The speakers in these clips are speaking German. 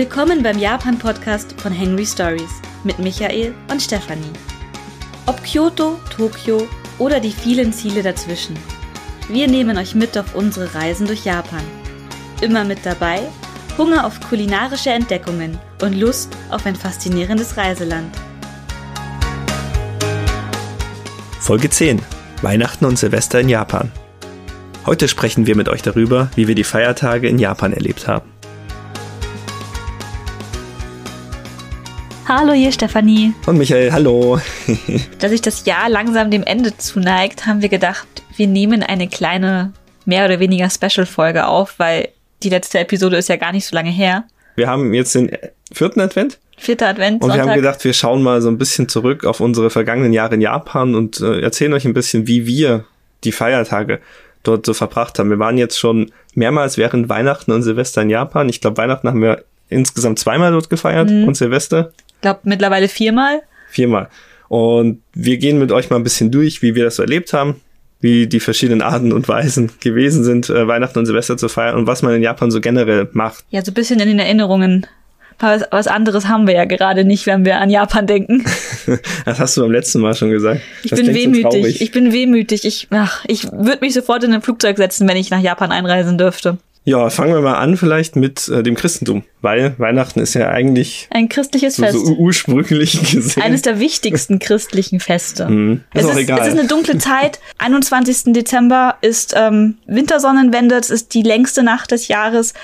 Willkommen beim Japan-Podcast von Henry Stories mit Michael und Stefanie. Ob Kyoto, Tokio oder die vielen Ziele dazwischen. Wir nehmen euch mit auf unsere Reisen durch Japan. Immer mit dabei Hunger auf kulinarische Entdeckungen und Lust auf ein faszinierendes Reiseland. Folge 10. Weihnachten und Silvester in Japan. Heute sprechen wir mit euch darüber, wie wir die Feiertage in Japan erlebt haben. Hallo, hier Stefanie. Und Michael, hallo. da sich das Jahr langsam dem Ende zuneigt, haben wir gedacht, wir nehmen eine kleine, mehr oder weniger Special-Folge auf, weil die letzte Episode ist ja gar nicht so lange her. Wir haben jetzt den vierten Advent. Vierter Advent. Und wir haben gedacht, wir schauen mal so ein bisschen zurück auf unsere vergangenen Jahre in Japan und äh, erzählen euch ein bisschen, wie wir die Feiertage dort so verbracht haben. Wir waren jetzt schon mehrmals während Weihnachten und Silvester in Japan. Ich glaube, Weihnachten haben wir insgesamt zweimal dort gefeiert mhm. und Silvester. Ich glaube, mittlerweile viermal. Viermal. Und wir gehen mit euch mal ein bisschen durch, wie wir das so erlebt haben, wie die verschiedenen Arten und Weisen gewesen sind, äh, Weihnachten und Silvester zu feiern und was man in Japan so generell macht. Ja, so ein bisschen in den Erinnerungen. Was, was anderes haben wir ja gerade nicht, wenn wir an Japan denken. das hast du beim letzten Mal schon gesagt. Ich das bin wehmütig. So ich bin wehmütig. Ich, ach, ich würde mich sofort in ein Flugzeug setzen, wenn ich nach Japan einreisen dürfte. Ja, fangen wir mal an vielleicht mit äh, dem Christentum, weil Weihnachten ist ja eigentlich ein christliches so, Fest. So ursprünglich gesehen. Eines der wichtigsten christlichen Feste. Mm, ist es, auch ist, egal. es ist eine dunkle Zeit. 21. Dezember ist ähm, Wintersonnenwende, es ist die längste Nacht des Jahres.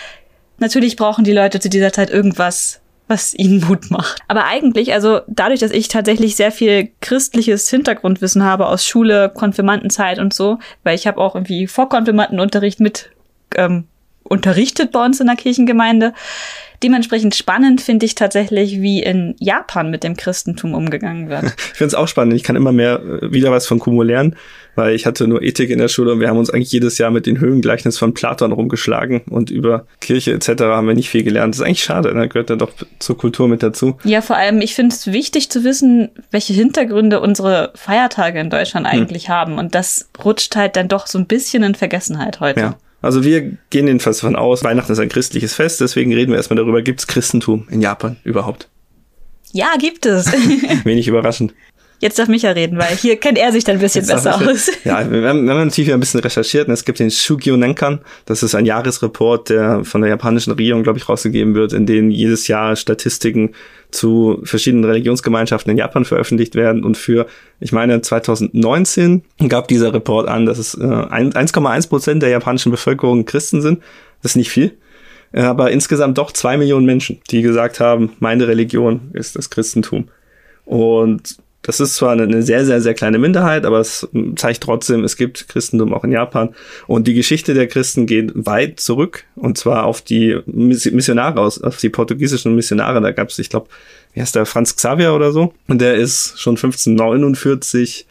Natürlich brauchen die Leute zu dieser Zeit irgendwas, was ihnen Mut macht. Aber eigentlich, also dadurch, dass ich tatsächlich sehr viel christliches Hintergrundwissen habe aus Schule, Konfirmandenzeit und so, weil ich habe auch irgendwie Vorkonfirmandenunterricht mit ähm, unterrichtet bei uns in der Kirchengemeinde. Dementsprechend spannend finde ich tatsächlich, wie in Japan mit dem Christentum umgegangen wird. Ich finde es auch spannend. Ich kann immer mehr äh, wieder was von Kumo lernen, weil ich hatte nur Ethik in der Schule und wir haben uns eigentlich jedes Jahr mit den Höhengleichnis von Platon rumgeschlagen und über Kirche etc. haben wir nicht viel gelernt. Das ist eigentlich schade, da gehört ja doch zur Kultur mit dazu. Ja, vor allem, ich finde es wichtig zu wissen, welche Hintergründe unsere Feiertage in Deutschland hm. eigentlich hm. haben. Und das rutscht halt dann doch so ein bisschen in Vergessenheit heute. Ja. Also wir gehen jedenfalls davon aus, Weihnachten ist ein christliches Fest, deswegen reden wir erstmal darüber, gibt es Christentum in Japan überhaupt? Ja, gibt es. Wenig überraschend. Jetzt darf Micha reden, weil hier kennt er sich dann ein bisschen Jetzt besser aus. Ja, wir haben, wir haben natürlich ein bisschen recherchiert und es gibt den Shugyo Nenkan. Das ist ein Jahresreport, der von der japanischen Regierung, glaube ich, rausgegeben wird, in dem jedes Jahr Statistiken zu verschiedenen Religionsgemeinschaften in Japan veröffentlicht werden. Und für, ich meine, 2019 gab dieser Report an, dass es äh, 1,1 Prozent der japanischen Bevölkerung Christen sind. Das ist nicht viel aber insgesamt doch zwei Millionen Menschen, die gesagt haben, meine Religion ist das Christentum. Und das ist zwar eine sehr, sehr, sehr kleine Minderheit, aber es zeigt trotzdem, es gibt Christentum auch in Japan. Und die Geschichte der Christen geht weit zurück. Und zwar auf die Missionare aus, auf die portugiesischen Missionare. Da gab es, ich glaube, wie heißt der, Franz Xavier oder so. Und der ist schon 1549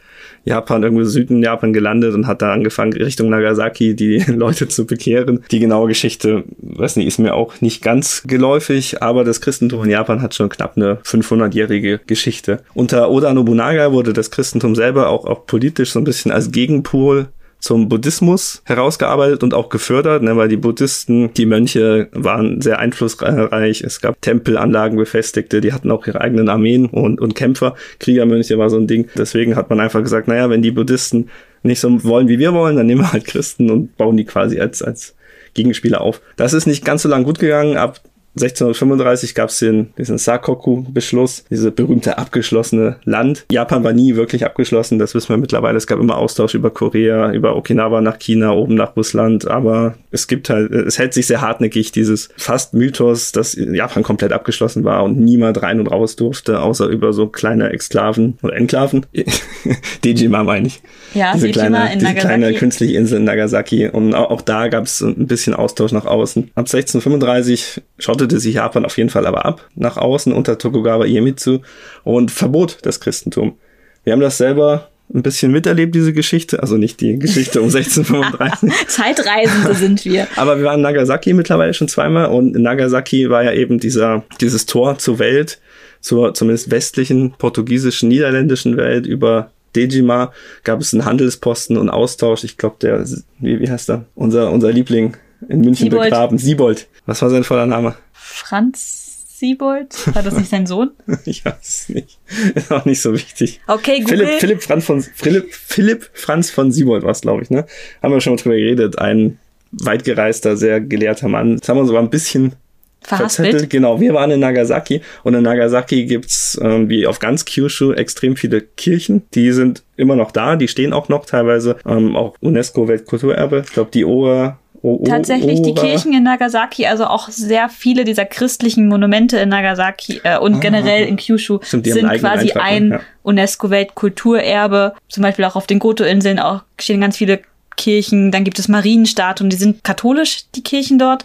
Japan, irgendwo Süden Japan gelandet und hat da angefangen, Richtung Nagasaki die Leute zu bekehren. Die genaue Geschichte, weiß nicht, ist mir auch nicht ganz geläufig, aber das Christentum in Japan hat schon knapp eine 500-jährige Geschichte. Unter Oda Nobunaga wurde das Christentum selber auch, auch politisch so ein bisschen als Gegenpol zum Buddhismus herausgearbeitet und auch gefördert, ne, weil die Buddhisten, die Mönche waren sehr einflussreich. Es gab Tempelanlagen befestigte, die hatten auch ihre eigenen Armeen und, und Kämpfer. Kriegermönche war so ein Ding. Deswegen hat man einfach gesagt, naja, wenn die Buddhisten nicht so wollen, wie wir wollen, dann nehmen wir halt Christen und bauen die quasi als, als Gegenspieler auf. Das ist nicht ganz so lang gut gegangen. Ab 1635 gab es den, diesen Sakoku-Beschluss, diese berühmte abgeschlossene Land. Japan war nie wirklich abgeschlossen, das wissen wir mittlerweile. Es gab immer Austausch über Korea, über Okinawa nach China, oben nach Russland, aber es gibt halt, es hält sich sehr hartnäckig, dieses fast Mythos, dass Japan komplett abgeschlossen war und niemand rein und raus durfte, außer über so kleine Exklaven oder Enklaven. Dejima meine ich. Ja, diese Dejima kleine, in diese Nagasaki. kleine künstliche Insel in Nagasaki. Und auch, auch da gab es ein bisschen Austausch nach außen. Ab 1635 schottete sich Japan auf jeden Fall aber ab nach außen unter Tokugawa Iemitsu und verbot das Christentum. Wir haben das selber ein bisschen miterlebt, diese Geschichte. Also nicht die Geschichte um 1635. Zeitreisende sind wir. Aber wir waren in Nagasaki mittlerweile schon zweimal und in Nagasaki war ja eben dieser, dieses Tor zur Welt, zur zumindest westlichen, portugiesischen, niederländischen Welt über Dejima gab es einen Handelsposten und Austausch. Ich glaube, der, wie, wie heißt er? Unser, unser Liebling in München Siebold. begraben. Siebold. Was war sein voller Name? Franz Siebold? War das nicht sein Sohn? ich weiß es nicht. Ist auch nicht so wichtig. Okay, Google. Philipp, Philipp Franz von Philipp, Philipp Franz von Siebold war es, glaube ich, ne? Haben wir schon mal drüber geredet. Ein weitgereister, sehr gelehrter Mann. Jetzt haben wir uns aber ein bisschen verzettelt. Genau, wir waren in Nagasaki und in Nagasaki gibt's ähm, wie auf ganz Kyushu extrem viele Kirchen. Die sind immer noch da, die stehen auch noch teilweise, ähm, auch UNESCO-Weltkulturerbe. Ich glaube, die Oa Oh, oh, Tatsächlich die Kirchen in Nagasaki, also auch sehr viele dieser christlichen Monumente in Nagasaki äh, und ah, generell in Kyushu Stimmt, sind quasi Eintrag, ein ja. UNESCO-Weltkulturerbe. Zum Beispiel auch auf den Goto-Inseln auch stehen ganz viele Kirchen. Dann gibt es Marienstatuen, die sind katholisch, die Kirchen dort.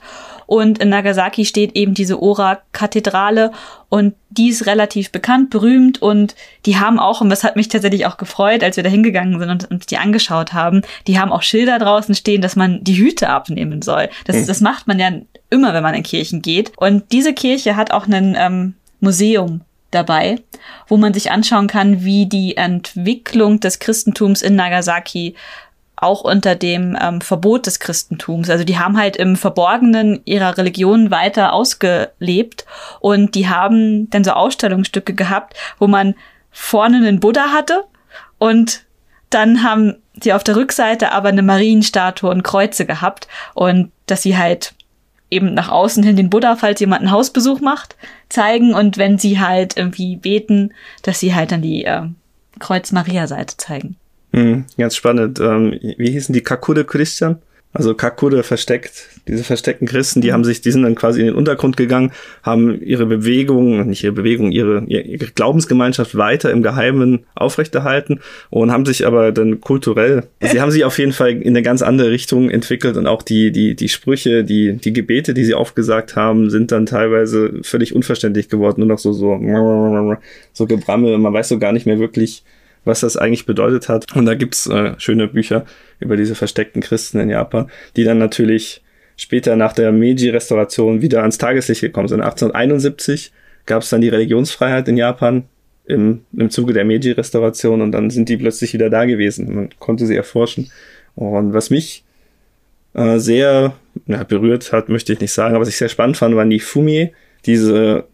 Und in Nagasaki steht eben diese Ora-Kathedrale und die ist relativ bekannt, berühmt und die haben auch, und das hat mich tatsächlich auch gefreut, als wir da hingegangen sind und uns die angeschaut haben, die haben auch Schilder draußen stehen, dass man die Hüte abnehmen soll. Das, hm. das macht man ja immer, wenn man in Kirchen geht. Und diese Kirche hat auch ein ähm, Museum dabei, wo man sich anschauen kann, wie die Entwicklung des Christentums in Nagasaki auch unter dem ähm, Verbot des Christentums. Also die haben halt im Verborgenen ihrer Religion weiter ausgelebt und die haben dann so Ausstellungsstücke gehabt, wo man vorne einen Buddha hatte und dann haben sie auf der Rückseite aber eine Marienstatue und Kreuze gehabt und dass sie halt eben nach außen hin den Buddha, falls jemand einen Hausbesuch macht, zeigen und wenn sie halt irgendwie beten, dass sie halt dann die äh, Kreuz-Maria-Seite zeigen. Mhm, ganz spannend. Ähm, wie hießen die? Kakude Christian? Also Kakude versteckt, diese versteckten Christen, die haben sich, die sind dann quasi in den Untergrund gegangen, haben ihre Bewegung, nicht ihre Bewegung, ihre, ihre Glaubensgemeinschaft weiter im Geheimen aufrechterhalten und haben sich aber dann kulturell, sie haben sich auf jeden Fall in eine ganz andere Richtung entwickelt und auch die, die, die Sprüche, die, die Gebete, die sie aufgesagt haben, sind dann teilweise völlig unverständlich geworden, nur noch so, so, so Gebrammel, man weiß so gar nicht mehr wirklich, was das eigentlich bedeutet hat. Und da gibt's äh, schöne Bücher über diese versteckten Christen in Japan, die dann natürlich später nach der Meiji-Restauration wieder ans Tageslicht gekommen sind. 1871 gab es dann die Religionsfreiheit in Japan im, im Zuge der Meiji-Restauration und dann sind die plötzlich wieder da gewesen. Man konnte sie erforschen. Und was mich äh, sehr na, berührt hat, möchte ich nicht sagen, aber was ich sehr spannend fand, waren die Fumi, diese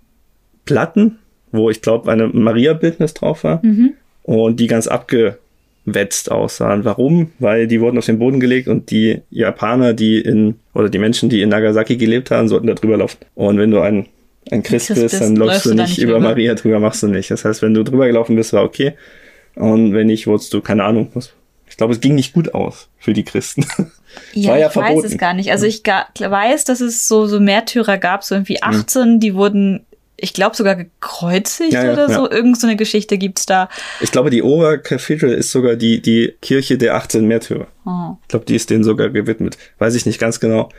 Platten, wo ich glaube eine Maria-Bildnis drauf war. Mhm und die ganz abgewetzt aussahen. Warum? Weil die wurden auf den Boden gelegt und die Japaner, die in, oder die Menschen, die in Nagasaki gelebt haben, sollten da drüber laufen. Und wenn du ein, ein Christ, Christ bist, dann läufst du nicht, nicht über Maria drüber, machst du nicht. Das heißt, wenn du drüber gelaufen bist, war okay. Und wenn nicht, wurdest du, keine Ahnung, was. Ich glaube, es ging nicht gut aus für die Christen. Ja, war ja ich verboten. weiß es gar nicht. Also ich weiß, dass es so, so Märtyrer gab, so irgendwie 18, hm. die wurden ich glaube sogar gekreuzigt ja, ja, oder so. Ja. Irgend so eine Geschichte gibt's da. Ich glaube, die Ora Cathedral ist sogar die, die Kirche der 18 Märtyrer. Oh. Ich glaube, die ist denen sogar gewidmet. Weiß ich nicht ganz genau.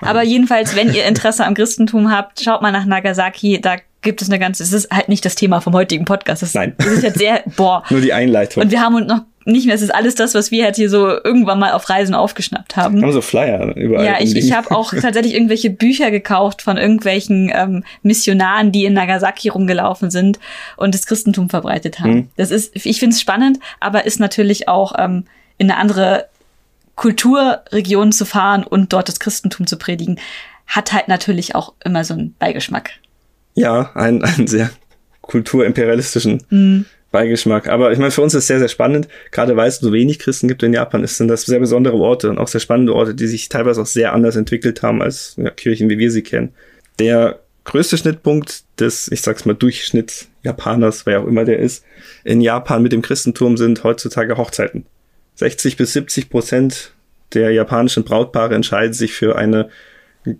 Aber jedenfalls, wenn ihr Interesse am Christentum habt, schaut mal nach Nagasaki. Da gibt es eine ganze, es ist halt nicht das Thema vom heutigen Podcast. Das, Nein. Das ist jetzt sehr, boah. Nur die Einleitung. Und wir haben uns noch nicht mehr, es ist alles das, was wir halt hier so irgendwann mal auf Reisen aufgeschnappt haben. Wir haben so Flyer überall. Ja, ich, ich habe auch tatsächlich irgendwelche Bücher gekauft von irgendwelchen ähm, Missionaren, die in Nagasaki rumgelaufen sind und das Christentum verbreitet haben. Hm. Das ist, ich finde es spannend, aber ist natürlich auch ähm, in eine andere Kulturregion zu fahren und dort das Christentum zu predigen, hat halt natürlich auch immer so einen Beigeschmack. Ja, einen, einen sehr kulturimperialistischen mm. Beigeschmack. Aber ich meine, für uns ist es sehr, sehr spannend. Gerade weil es so wenig Christen gibt in Japan, ist, sind das sehr besondere Orte und auch sehr spannende Orte, die sich teilweise auch sehr anders entwickelt haben als ja, Kirchen, wie wir sie kennen. Der größte Schnittpunkt des, ich sag's mal, Durchschnitts Japaners, wer auch immer der ist, in Japan mit dem Christentum sind heutzutage Hochzeiten. 60 bis 70 Prozent der japanischen Brautpaare entscheiden sich für eine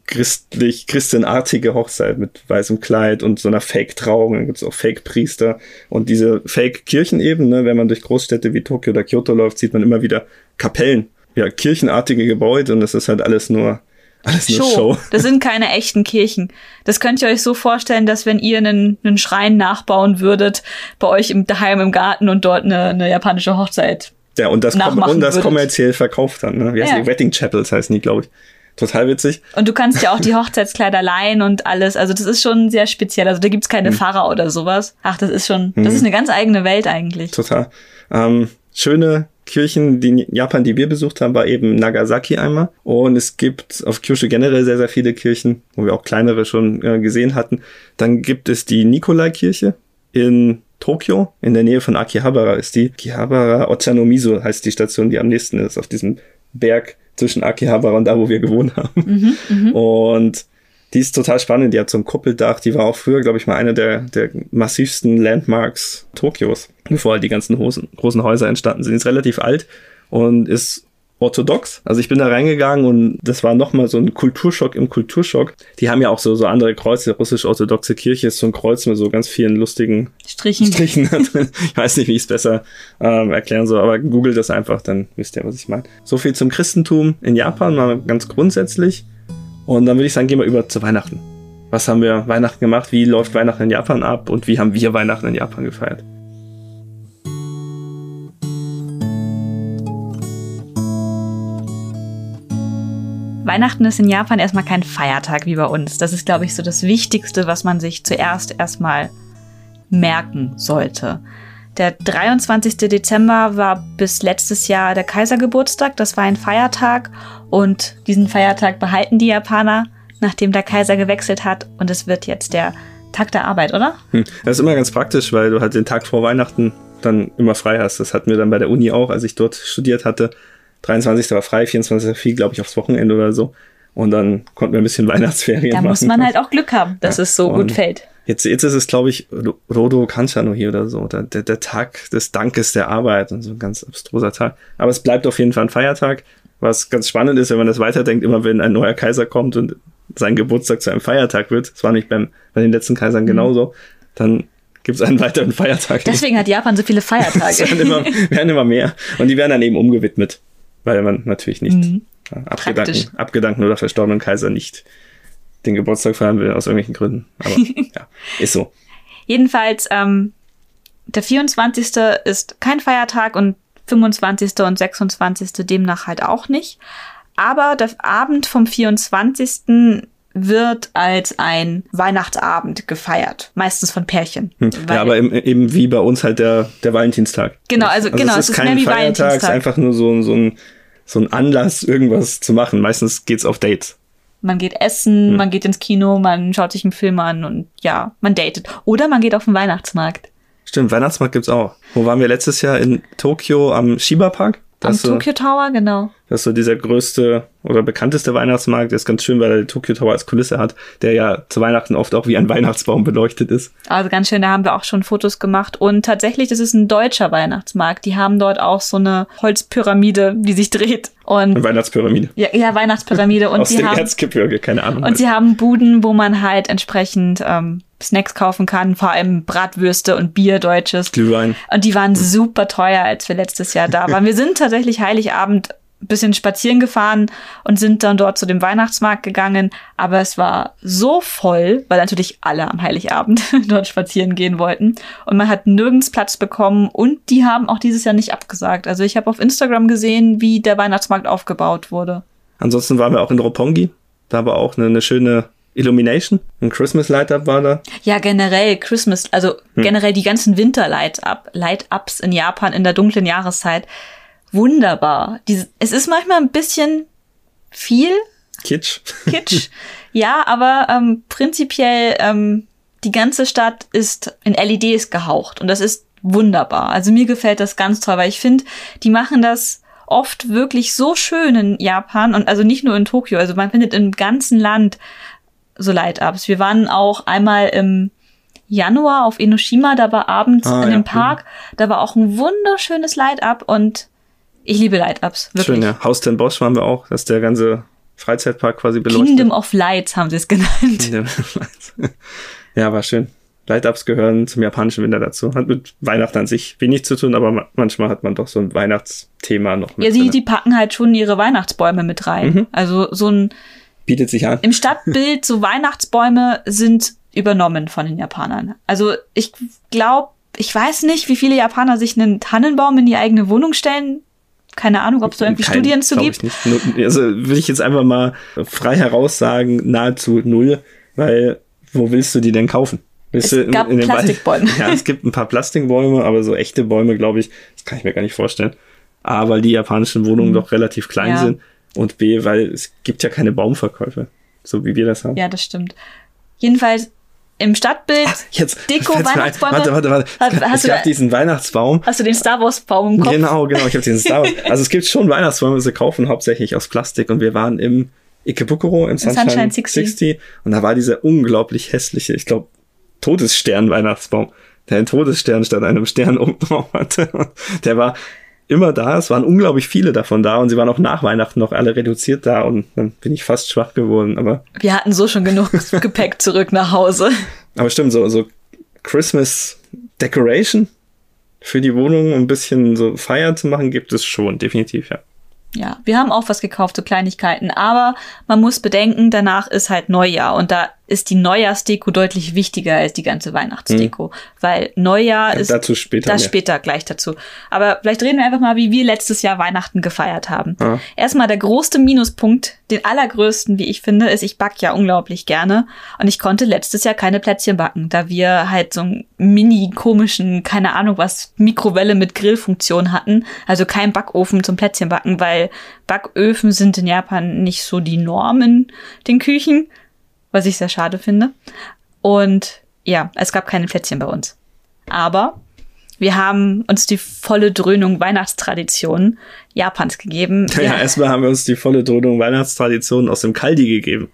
christlich, christenartige Hochzeit mit weißem Kleid und so einer Fake-Trauung. Dann gibt's auch Fake-Priester und diese Fake-Kirchen eben. Ne? Wenn man durch Großstädte wie Tokio oder Kyoto läuft, sieht man immer wieder Kapellen, ja, kirchenartige Gebäude und das ist halt alles nur alles nur Show. Show. Das sind keine echten Kirchen. Das könnt ihr euch so vorstellen, dass wenn ihr einen, einen Schrein nachbauen würdet, bei euch im daheim im Garten und dort eine, eine japanische Hochzeit. Ja, und das, und das kommerziell verkauft dann. Ne? Wie heißt ja. die? Wedding Chapels heißen die, glaube ich. Total witzig. Und du kannst ja auch die Hochzeitskleider leihen und alles. Also das ist schon sehr speziell. Also da gibt's keine hm. Pfarrer oder sowas. Ach, das ist schon, das hm. ist eine ganz eigene Welt eigentlich. Total. Ähm, schöne Kirchen, die in Japan, die wir besucht haben, war eben Nagasaki einmal. Und es gibt auf Kyushu generell sehr, sehr viele Kirchen, wo wir auch kleinere schon äh, gesehen hatten. Dann gibt es die Nikolai-Kirche in Tokio, in der Nähe von Akihabara ist die. Akihabara Ochanomizu heißt die Station, die am nächsten ist, auf diesem Berg zwischen Akihabara und da, wo wir gewohnt haben. Mhm, und die ist total spannend. Die hat so ein Kuppeldach. Die war auch früher, glaube ich, mal eine der, der massivsten Landmarks Tokios, bevor halt die ganzen Hosen, großen Häuser entstanden sind. Die ist relativ alt und ist orthodox. Also ich bin da reingegangen und das war nochmal so ein Kulturschock im Kulturschock. Die haben ja auch so, so andere Kreuze. Russisch-orthodoxe Kirche ist so ein Kreuz mit so ganz vielen lustigen Strichen. Strichen. ich weiß nicht, wie ich es besser ähm, erklären soll, aber googelt das einfach, dann wisst ihr, was ich meine. So viel zum Christentum in Japan, mal ganz grundsätzlich. Und dann würde ich sagen, gehen wir über zu Weihnachten. Was haben wir Weihnachten gemacht? Wie läuft Weihnachten in Japan ab? Und wie haben wir Weihnachten in Japan gefeiert? Weihnachten ist in Japan erstmal kein Feiertag wie bei uns. Das ist, glaube ich, so das Wichtigste, was man sich zuerst erstmal merken sollte. Der 23. Dezember war bis letztes Jahr der Kaisergeburtstag. Das war ein Feiertag und diesen Feiertag behalten die Japaner, nachdem der Kaiser gewechselt hat. Und es wird jetzt der Tag der Arbeit, oder? Hm. Das ist immer ganz praktisch, weil du halt den Tag vor Weihnachten dann immer frei hast. Das hatten wir dann bei der Uni auch, als ich dort studiert hatte. 23. war frei, 24. fiel, glaube ich, aufs Wochenende oder so. Und dann konnten wir ein bisschen Weihnachtsferien machen. Da muss man halt auch Glück haben, dass ja, es so gut fällt. Jetzt, jetzt ist es, glaube ich, Rodo Kanchano hier oder so, der, der, der Tag des Dankes der Arbeit und so ein ganz abstruser Tag. Aber es bleibt auf jeden Fall ein Feiertag. Was ganz spannend ist, wenn man das weiterdenkt, immer wenn ein neuer Kaiser kommt und sein Geburtstag zu einem Feiertag wird, das war nicht beim, bei den letzten Kaisern mhm. genauso, dann gibt es einen weiteren Feiertag. Deswegen hat Japan so viele Feiertage. werden, immer, werden immer mehr. Und die werden dann eben umgewidmet, weil man natürlich nicht mhm. abgedanken, abgedanken oder verstorbenen Kaiser nicht den Geburtstag feiern will, aus irgendwelchen Gründen. Aber ja, ist so. Jedenfalls, ähm, der 24. ist kein Feiertag und 25. und 26. demnach halt auch nicht. Aber der Abend vom 24. wird als ein Weihnachtsabend gefeiert. Meistens von Pärchen. Hm. Ja, aber eben wie bei uns halt der, der Valentinstag. Genau, also, also genau, es ist, es ist kein Feiertag, es ist einfach nur so, so, ein, so ein Anlass, irgendwas zu machen. Meistens geht's auf Dates. Man geht essen, hm. man geht ins Kino, man schaut sich einen Film an und ja, man datet. Oder man geht auf den Weihnachtsmarkt. Stimmt, Weihnachtsmarkt gibt's auch. Wo waren wir letztes Jahr in Tokio am Shiba Park? Am Tokyo Tower, genau. Das ist so dieser größte oder bekannteste Weihnachtsmarkt. Der ist ganz schön, weil er den Tokyo Tower als Kulisse hat, der ja zu Weihnachten oft auch wie ein Weihnachtsbaum beleuchtet ist. Also ganz schön, da haben wir auch schon Fotos gemacht. Und tatsächlich, das ist ein deutscher Weihnachtsmarkt. Die haben dort auch so eine Holzpyramide, die sich dreht. Und eine Weihnachtspyramide. Ja, ja Weihnachtspyramide. Und Aus dem haben, Erzgebirge, keine Ahnung. Und sie haben Buden, wo man halt entsprechend ähm, Snacks kaufen kann, vor allem Bratwürste und Bier deutsches. Glühwein. Und die waren super teuer, als wir letztes Jahr da waren. Wir sind tatsächlich Heiligabend ein bisschen spazieren gefahren und sind dann dort zu dem Weihnachtsmarkt gegangen. Aber es war so voll, weil natürlich alle am Heiligabend dort spazieren gehen wollten. Und man hat nirgends Platz bekommen und die haben auch dieses Jahr nicht abgesagt. Also ich habe auf Instagram gesehen, wie der Weihnachtsmarkt aufgebaut wurde. Ansonsten waren wir auch in Roppongi. Da war auch eine, eine schöne Illumination, ein Christmas Light-Up war da. Ja, generell Christmas, also hm. generell die ganzen Winter-Light-Up, Light-Ups in Japan in der dunklen Jahreszeit. Wunderbar. Dies, es ist manchmal ein bisschen viel. Kitsch. Kitsch. ja, aber ähm, prinzipiell ähm, die ganze Stadt ist in LEDs gehaucht und das ist wunderbar. Also mir gefällt das ganz toll, weil ich finde, die machen das oft wirklich so schön in Japan und also nicht nur in Tokio, also man findet im ganzen Land so Light-Ups. Wir waren auch einmal im Januar auf Enoshima, da war abends ah, in dem Park, da war auch ein wunderschönes Light-Up und ich liebe Light-Ups. Schön, ja. Haus ten Bosch waren wir auch, dass der ganze Freizeitpark quasi beleuchtet. Kingdom of Lights haben sie es genannt. Kingdom of Lights. ja, war schön. Light-Ups gehören zum japanischen Winter dazu. Hat mit Weihnachten an sich wenig zu tun, aber manchmal hat man doch so ein Weihnachtsthema noch mit. Ja, sie, die packen halt schon ihre Weihnachtsbäume mit rein. Mhm. Also so ein bietet sich an. Im Stadtbild so Weihnachtsbäume sind übernommen von den Japanern. Also ich glaube, ich weiß nicht, wie viele Japaner sich einen Tannenbaum in die eigene Wohnung stellen. Keine Ahnung, ob es da irgendwie Kein, Studien zu gibt. Ich nicht. Also will ich jetzt einfach mal frei heraus sagen, nahezu null, weil wo willst du die denn kaufen? Willst es gab in, in Plastikbäume. ja, es gibt ein paar Plastikbäume, aber so echte Bäume, glaube ich, das kann ich mir gar nicht vorstellen. A, weil die japanischen Wohnungen Mhm. doch relativ klein Ja. sind und B, weil es gibt ja keine Baumverkäufe, so wie wir das haben. Ja, das stimmt. Jedenfalls im Stadtbild Jetzt Deko. Weihnachtsbäume. Warte, warte, warte. Es hast es gab diesen Weihnachtsbaum. hast du den Star Wars Baum im Kopf. Genau, genau. Ich habe diesen Star Wars. Also es gibt schon Weihnachtsbäume, die sie kaufen, hauptsächlich aus Plastik. Und wir waren im Ikebukuro, im Sunshine, Sunshine 60. 60. Und da war dieser unglaublich hässliche, ich glaube, Todesstern-Weihnachtsbaum, der einen Todesstern statt einem Stern oben drauf hatte. Der war immer da. Es waren unglaublich viele davon da. Und sie waren auch nach Weihnachten noch alle reduziert da. Und dann bin ich fast schwach geworden. Aber, Wir hatten so schon genug Gepäck zurück nach Hause. aber stimmt, so, so Christmas Decoration für die Wohnung, um ein bisschen so Feier zu machen, gibt es schon, definitiv, ja. Ja, wir haben auch was gekauft, so Kleinigkeiten. Aber man muss bedenken, danach ist halt Neujahr und da ist die Neujahrsdeko deutlich wichtiger als die ganze Weihnachtsdeko. Weil Neujahr Hm. Ja, ist. dazu später Das mehr. später gleich dazu. Aber vielleicht reden wir einfach mal, wie wir letztes Jahr Weihnachten gefeiert haben. Ja. Erstmal der größte Minuspunkt, den allergrößten, wie ich finde, ist, ich back ja unglaublich gerne. Und ich konnte letztes Jahr keine Plätzchen backen, da wir halt so einen mini komischen, keine Ahnung was, Mikrowelle mit Grillfunktion hatten. Also kein Backofen zum Plätzchen backen, weil Backöfen sind in Japan nicht so die Norm in den Küchen, was ich sehr schade finde. Und ja, es gab keine Plätzchen bei uns. Aber wir haben uns die volle Dröhnung Weihnachtstradition Japans gegeben. Ja, Wir- erstmal haben wir uns die volle Dröhnung Weihnachtstradition aus dem Kaldi gegeben.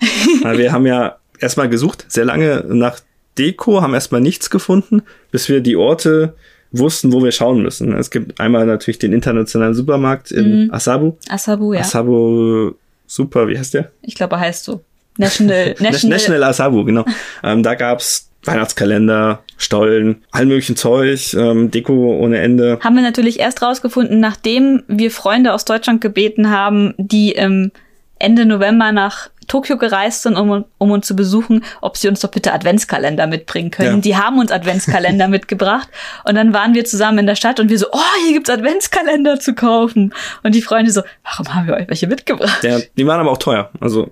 Weil wir haben ja erstmal gesucht, sehr lange nach Deko, haben erstmal nichts gefunden, bis wir die Orte wussten, wo wir schauen müssen. Es gibt einmal natürlich den internationalen Supermarkt in Asabu. Asabu, ja. Asabu Super, wie heißt der? Ich glaube, er heißt so. National, National, National, Asabu, genau. ähm, da gab's Weihnachtskalender, Stollen, all möglichen Zeug, ähm, Deko ohne Ende. haben wir natürlich erst rausgefunden, nachdem wir Freunde aus Deutschland gebeten haben, die im Ende November nach Tokio gereist sind, um, um uns zu besuchen, ob sie uns doch bitte Adventskalender mitbringen können. Ja. Die haben uns Adventskalender mitgebracht und dann waren wir zusammen in der Stadt und wir so, oh, hier gibt's Adventskalender zu kaufen. Und die Freunde so, warum haben wir euch welche mitgebracht? Ja, die waren aber auch teuer. Also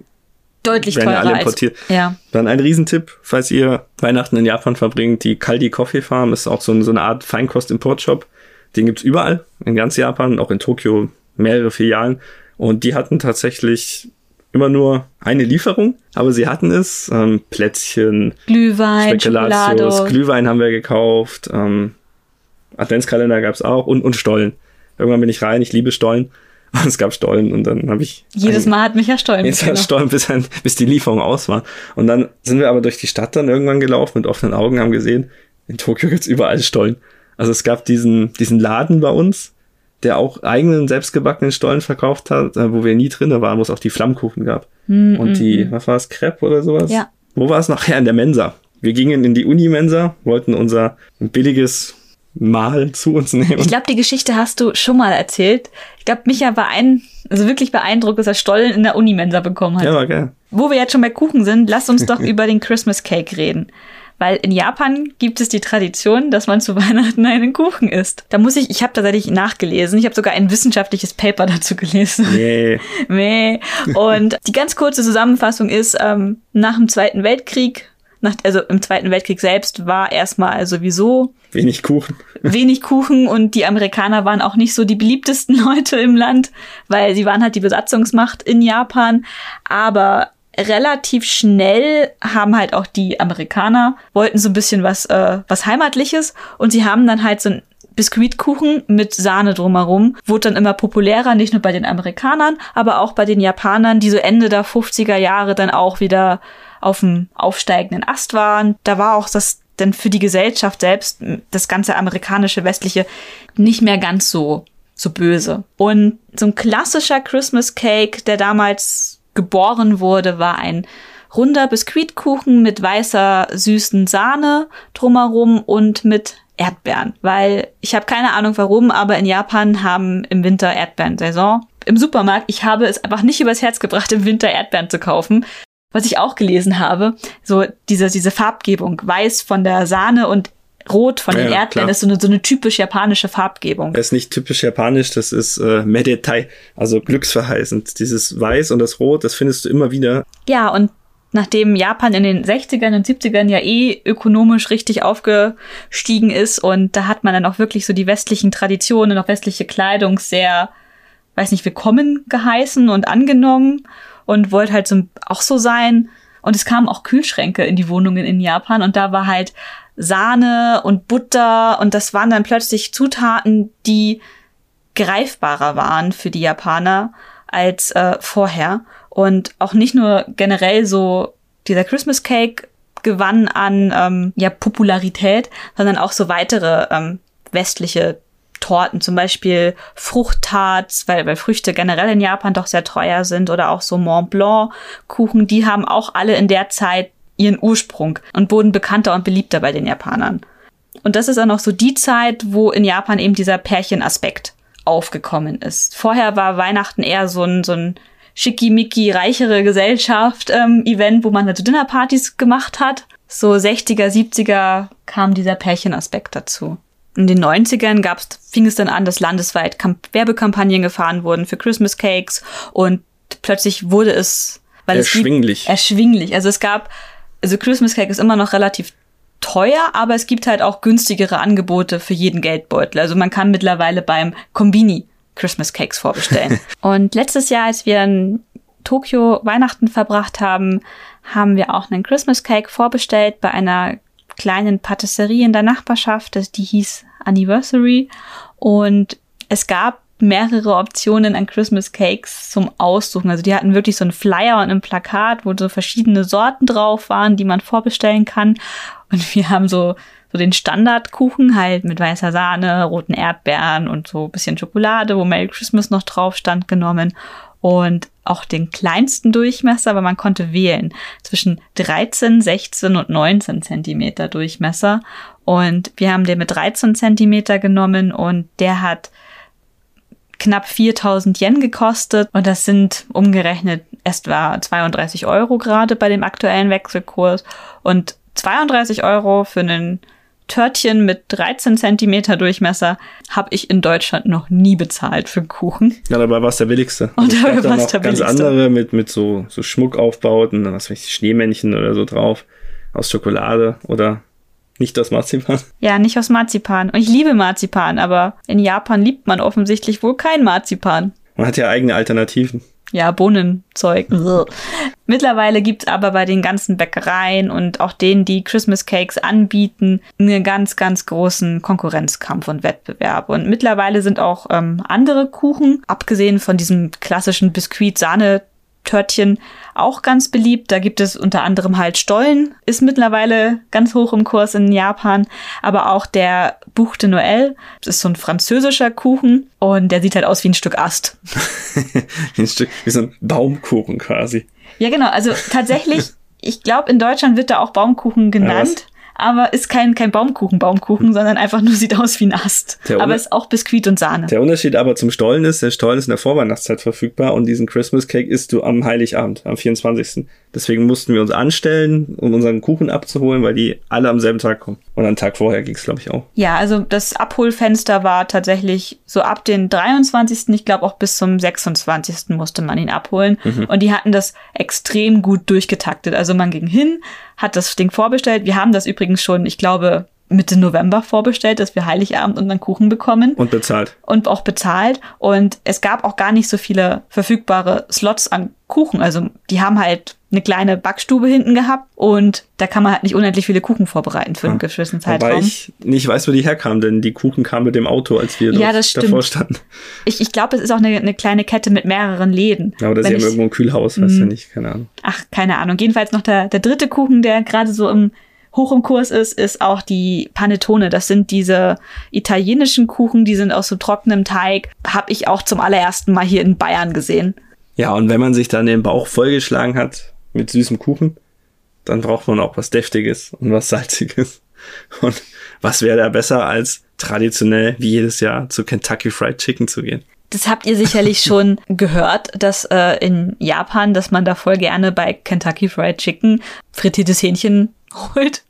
Deutlich werden teurer alle als, importiert. ja. Dann ein Riesentipp, falls ihr Weihnachten in Japan verbringt, die Kaldi Coffee Farm ist auch so, ein- so eine Art Feinkost-Import-Shop. Den gibt's überall, in ganz Japan, auch in Tokio mehrere Filialen. Und die hatten tatsächlich immer nur eine Lieferung, aber sie hatten es. Ähm, Plätzchen, Glühwein, Spekulatius. Glühwein haben wir gekauft, ähm, Adventskalender gab's auch und, und Stollen. Irgendwann bin ich rein, ich liebe Stollen. Und es gab Stollen und dann habe ich Jedes Mal hat mich ja Stollen hat mitgenommen. Stollen, bis, ein, bis die Lieferung aus war. Und dann sind wir aber durch die Stadt dann irgendwann gelaufen mit offenen Augen, haben gesehen, in Tokio gibt's überall Stollen. Also es gab diesen, diesen Laden bei uns, der auch eigenen selbstgebackenen Stollen verkauft hat, äh, wo wir nie drinne waren, wo es auch die Flammkuchen gab. Und die, was war es, Crepe oder sowas? Ja. Wo war es noch? Ja, in der Mensa. Wir gingen in die Uni-Mensa, wollten unser billiges Mahl zu uns nehmen. Ich glaube, die Geschichte hast du schon mal erzählt. Ich glaube, Micha war ein, also wirklich beeindruckt, dass er Stollen in der Unimensa bekommen hat. ja, war geil. Wo wir jetzt schon bei Kuchen sind, lass uns doch über den Christmas Cake reden. Weil in Japan gibt es die Tradition, dass man zu Weihnachten einen Kuchen isst. Da muss ich, ich habe tatsächlich nachgelesen, ich habe sogar ein wissenschaftliches Paper dazu gelesen. Nee. Meh. Und die ganz kurze Zusammenfassung ist, ähm, nach dem Zweiten Weltkrieg, nach, also im Zweiten Weltkrieg selbst war erstmal sowieso Wenig Kuchen. wenig Kuchen und die Amerikaner waren auch nicht so die beliebtesten Leute im Land, weil sie waren halt die Besatzungsmacht in Japan. Aber relativ schnell haben halt auch die Amerikaner, wollten so ein bisschen was, äh, was Heimatliches und sie haben dann halt so ein Biskuitkuchen mit Sahne drumherum, wurde dann immer populärer, nicht nur bei den Amerikanern, aber auch bei den Japanern, die so Ende der 50er Jahre dann auch wieder auf dem aufsteigenden Ast waren. Da war auch das denn für die Gesellschaft selbst das ganze amerikanische westliche nicht mehr ganz so so böse. Und so ein klassischer Christmas Cake, der damals geboren wurde, war ein runder Biskuitkuchen mit weißer süßen Sahne drumherum und mit Erdbeeren, weil ich habe keine Ahnung warum, aber in Japan haben im Winter Erdbeeren Saison. Im Supermarkt, ich habe es einfach nicht übers Herz gebracht, im Winter Erdbeeren zu kaufen. Was ich auch gelesen habe, so diese, diese Farbgebung, weiß von der Sahne und rot von Ja, den Erdbeeren, klar. ist so eine, so eine typisch japanische Farbgebung. Das ist nicht typisch japanisch, das ist äh, Medetai, also glücksverheißend. Dieses Weiß und das Rot, das findest du immer wieder. Ja, und nachdem Japan in den 60ern und 70ern ja eh ökonomisch richtig aufgestiegen ist und da hat man dann auch wirklich so die westlichen Traditionen, auch westliche Kleidung sehr, weiß nicht, willkommen geheißen und angenommen und wollte halt so, auch so sein. Und es kamen auch Kühlschränke in die Wohnungen in Japan und da war halt Sahne und Butter und das waren dann plötzlich Zutaten, die greifbarer waren für die Japaner als äh, vorher. Und auch nicht nur generell so dieser Christmas Cake gewann an ähm, ja, Popularität, sondern auch so weitere ähm, westliche Torten, zum Beispiel Fruchttarts, weil, weil Früchte generell in Japan doch sehr teuer sind oder auch so Mont Blanc Kuchen, die haben auch alle in der Zeit ihren Ursprung und wurden bekannter und beliebter bei den Japanern. Und das ist auch so die Zeit, wo in Japan eben dieser Pärchenaspekt aufgekommen ist. Vorher war Weihnachten eher so ein, so ein schickimicki reichere Gesellschaft ähm, wo man halt so Dinnerpartys gemacht hat. So 60er, 70er kam dieser Pärchenaspekt dazu. In den 90ern gab's, fing es dann an, dass landesweit Kamp Werbekampagnen gefahren wurden für Christmas Cakes und plötzlich wurde es weil erschwinglich. Es erschwinglich. Also es gab, also Christmas Cake ist immer noch relativ teuer, aber es gibt halt auch günstigere Angebote für jeden Geldbeutel. Also man kann mittlerweile beim Kombini Christmas Cakes vorbestellen. und letztes Jahr, als wir in Tokio Weihnachten verbracht haben, haben wir auch einen Christmas Cake vorbestellt bei einer kleinen Patisserie in der Nachbarschaft, die hieß Anniversary. Und es gab mehrere Optionen an Christmas Cakes zum Aussuchen. Also die hatten wirklich so einen Flyer und ein Plakat, wo so verschiedene Sorten drauf waren, die man vorbestellen kann. Und wir haben so so den Standardkuchen halt mit weißer Sahne, roten Erdbeeren und so bisschen Schokolade, wo Merry Christmas noch drauf stand, genommen. Und auch den kleinsten Durchmesser, aber man konnte wählen zwischen 13, 16 und 19 Zentimeter Durchmesser. Und wir haben den mit 13 Zentimeter genommen und der hat knapp 4000 Yen gekostet und das sind umgerechnet etwa 32 Euro gerade bei dem aktuellen Wechselkurs und 32 Euro für einen Törtchen mit 13 Zentimeter Durchmesser habe ich in Deutschland noch nie bezahlt für einen Kuchen. Ja, dabei war es der billigste. Und dabei war es der ganz billigste. andere mit, mit so, so Schmuckaufbauten, was weiß ich, Schneemännchen oder so drauf, aus Schokolade oder nicht aus Marzipan? Ja, nicht aus Marzipan. Und ich liebe Marzipan, aber in Japan liebt man offensichtlich wohl kein Marzipan. Man hat ja eigene Alternativen ja, Bohnenzeug. Mittlerweile gibt's aber bei den ganzen Bäckereien und auch denen, die Christmas Cakes anbieten, einen ganz, ganz großen Konkurrenzkampf und Wettbewerb. Und mittlerweile sind auch ähm, andere Kuchen, abgesehen von diesem klassischen Biskuit-Sahne- Törtchen auch ganz beliebt. Da gibt es unter anderem halt Stollen, ist mittlerweile ganz hoch im Kurs in Japan, aber auch der Bouche de Noël, das ist so ein französischer Kuchen und der sieht halt aus wie ein Stück Ast. ein Stück, wie so ein Baumkuchen quasi. Ja, genau. Also tatsächlich, ich glaube, in Deutschland wird da auch Baumkuchen genannt. Ja, aber ist kein, kein Baumkuchen, Baumkuchen, sondern einfach nur sieht aus wie ein Ast. Der aber ist auch Biskuit und Sahne. Der Unterschied aber zum Stollen ist, der Stollen ist in der Vorweihnachtszeit verfügbar und diesen Christmas Cake isst du am Heiligabend, am 24. Deswegen mussten wir uns anstellen, um unseren Kuchen abzuholen, weil die alle am selben Tag kommen. Und einen Tag vorher ging's, glaube ich, auch. Ja, also das Abholfenster war tatsächlich so ab den 23. Ich glaube auch bis zum 26. musste man ihn abholen. Mhm. Und die hatten das extrem gut durchgetaktet. Also man ging hin, hat das Ding vorbestellt. Wir haben das übrigens schon, ich glaube, Mitte November vorbestellt, dass wir Heiligabend unseren Kuchen bekommen. Und bezahlt. Und auch bezahlt. Und es gab auch gar nicht so viele verfügbare Slots an Kuchen. Also die haben halt eine kleine Backstube hinten gehabt und da kann man halt nicht unendlich viele Kuchen vorbereiten für einen ja. gewissen Zeitraum. Wobei ich nicht weiß, wo die herkamen, denn die Kuchen kamen mit dem Auto, als wir ja, das davor standen. Ich, ich glaube, es ist auch eine, eine kleine Kette mit mehreren Läden. Ja, oder sie haben irgendwo ein Kühlhaus, weiß ja mhm. nicht, keine Ahnung. Ach, keine Ahnung. Jedenfalls noch der, der dritte Kuchen, der gerade so im hoch im Kurs ist, ist auch die Panettone. Das sind diese italienischen Kuchen, die sind aus so trockenem Teig. Habe ich auch zum allerersten Mal hier in Bayern gesehen. Ja, und wenn man sich dann den Bauch vollgeschlagen hat mit süßem Kuchen, dann braucht man auch was Deftiges und was Salziges. Und was wäre da besser als traditionell wie jedes Jahr zu Kentucky Fried Chicken zu gehen? Das habt ihr sicherlich schon gehört, dass äh, in Japan, dass man da voll gerne bei Kentucky Fried Chicken frittiertes Hähnchen holt.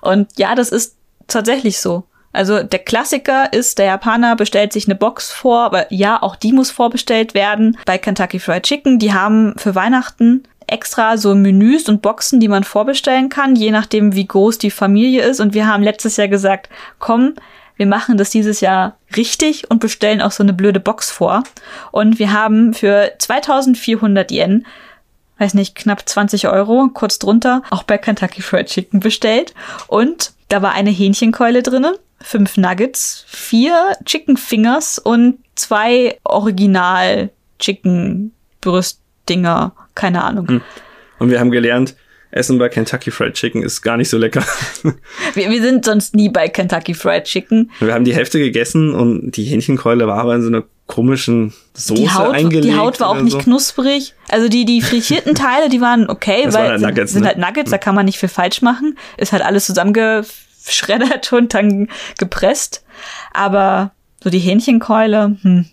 Und ja, das ist tatsächlich so. Also der Klassiker ist, der Japaner bestellt sich eine Box vor, aber ja, auch die muss vorbestellt werden bei Kentucky Fried Chicken. Die haben für Weihnachten extra so Menüs und Boxen, die man vorbestellen kann, je nachdem, wie groß die Familie ist. Und wir haben letztes Jahr gesagt, komm, wir machen das dieses Jahr richtig und bestellen auch so eine blöde Box vor. Und wir haben für 2400 Yen, weiß nicht, knapp 20 Euro, kurz drunter, auch bei Kentucky Fried Chicken bestellt. Und da war eine Hähnchenkeule drinnen, fünf Nuggets, vier Chicken Fingers und zwei Original Chicken Brüstdinger, keine Ahnung. Hm. Und wir haben gelernt, Essen bei Kentucky Fried Chicken ist gar nicht so lecker. wir, wir sind sonst nie bei Kentucky Fried Chicken. Wir haben die Hälfte gegessen und die Hähnchenkeule war aber in so einer komischen Soße die Haut, eingelegt. Die Haut war auch nicht so. knusprig. Also die, die frittierten Teile, die waren okay, das weil waren halt Nuggets, sind, ne? halt Nuggets, da kann man nicht viel falsch machen. Ist halt alles zusammengeschreddert und dann gepresst. Aber so die Hähnchenkeule, hm,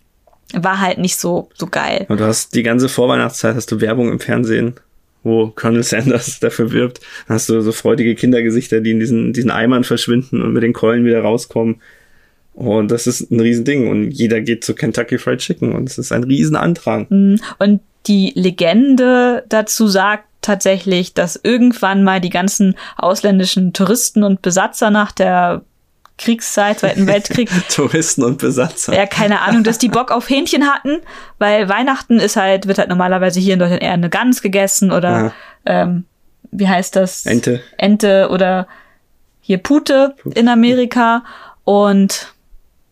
war halt nicht so, so geil. Und du hast die ganze Vorweihnachtszeit hast du Werbung im Fernsehen wo Colonel Sanders dafür wirbt. Dann hast du so freudige Kindergesichter, die in diesen, diesen Eimern verschwinden und mit den Keulen wieder rauskommen. Und das ist ein Riesending. Und jeder geht zu Kentucky Fried Chicken und es ist ein Riesenantrag. Mhm. Und die Legende dazu sagt tatsächlich, dass irgendwann mal die ganzen ausländischen Touristen und Besatzer nach der Kriegszeit, Zweiten Weltkrieg. Touristen und Besatzer. Ja, keine Ahnung, dass die Bock auf Hähnchen hatten, weil Weihnachten ist halt, wird halt normalerweise hier in Deutschland eher eine Gans gegessen oder ja. ähm, wie heißt das? Ente. Ente oder hier Pute, Pute. in Amerika und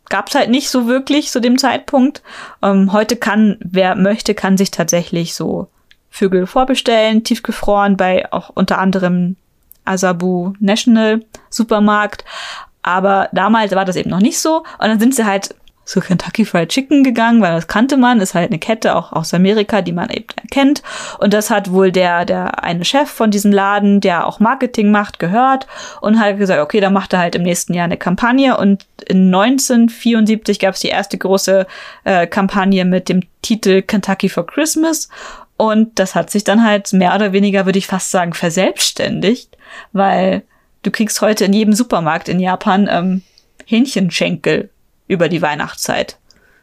gab's halt nicht so wirklich zu dem Zeitpunkt. Ähm, heute kann, wer möchte, kann sich tatsächlich so Vögel vorbestellen, tiefgefroren bei auch unter anderem Asabu National Supermarkt. Aber damals war das eben noch nicht so. Und dann sind sie halt zu Kentucky Fried Chicken gegangen, weil das kannte man, ist halt eine Kette auch aus Amerika, die man eben erkennt. Und das hat wohl der, der eine Chef von diesem Laden, der auch Marketing macht, gehört und hat gesagt, okay, dann macht er halt im nächsten Jahr eine Kampagne. Und in 1974 gab es die erste große äh, Kampagne mit dem Titel Kentucky for Christmas. Und das hat sich dann halt mehr oder weniger, würde ich fast sagen, verselbstständigt, weil du kriegst heute in jedem Supermarkt in Japan ähm, Hähnchenschenkel über die Weihnachtszeit.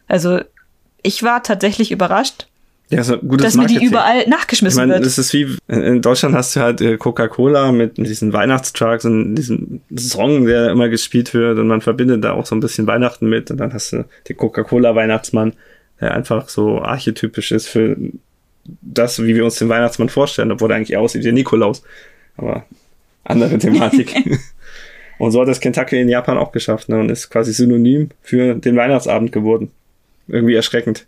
Also ich war tatsächlich überrascht, ja, so gutes dass mir die überall nachgeschmissen ich mein, wird. Das ist wie in Deutschland hast du halt äh, Coca-Cola mit diesen Weihnachtstrucks und diesem Song, der immer gespielt wird und man verbindet da auch so ein bisschen Weihnachten mit und dann hast du den Coca-Cola Weihnachtsmann, der einfach so archetypisch ist für das, wie wir uns den Weihnachtsmann vorstellen, obwohl er eigentlich aussieht wie Nikolaus. Aber andere Thematik. Und so hat es Kentucky in Japan auch geschafft ne, und ist quasi synonym für den Weihnachtsabend geworden. Irgendwie erschreckend.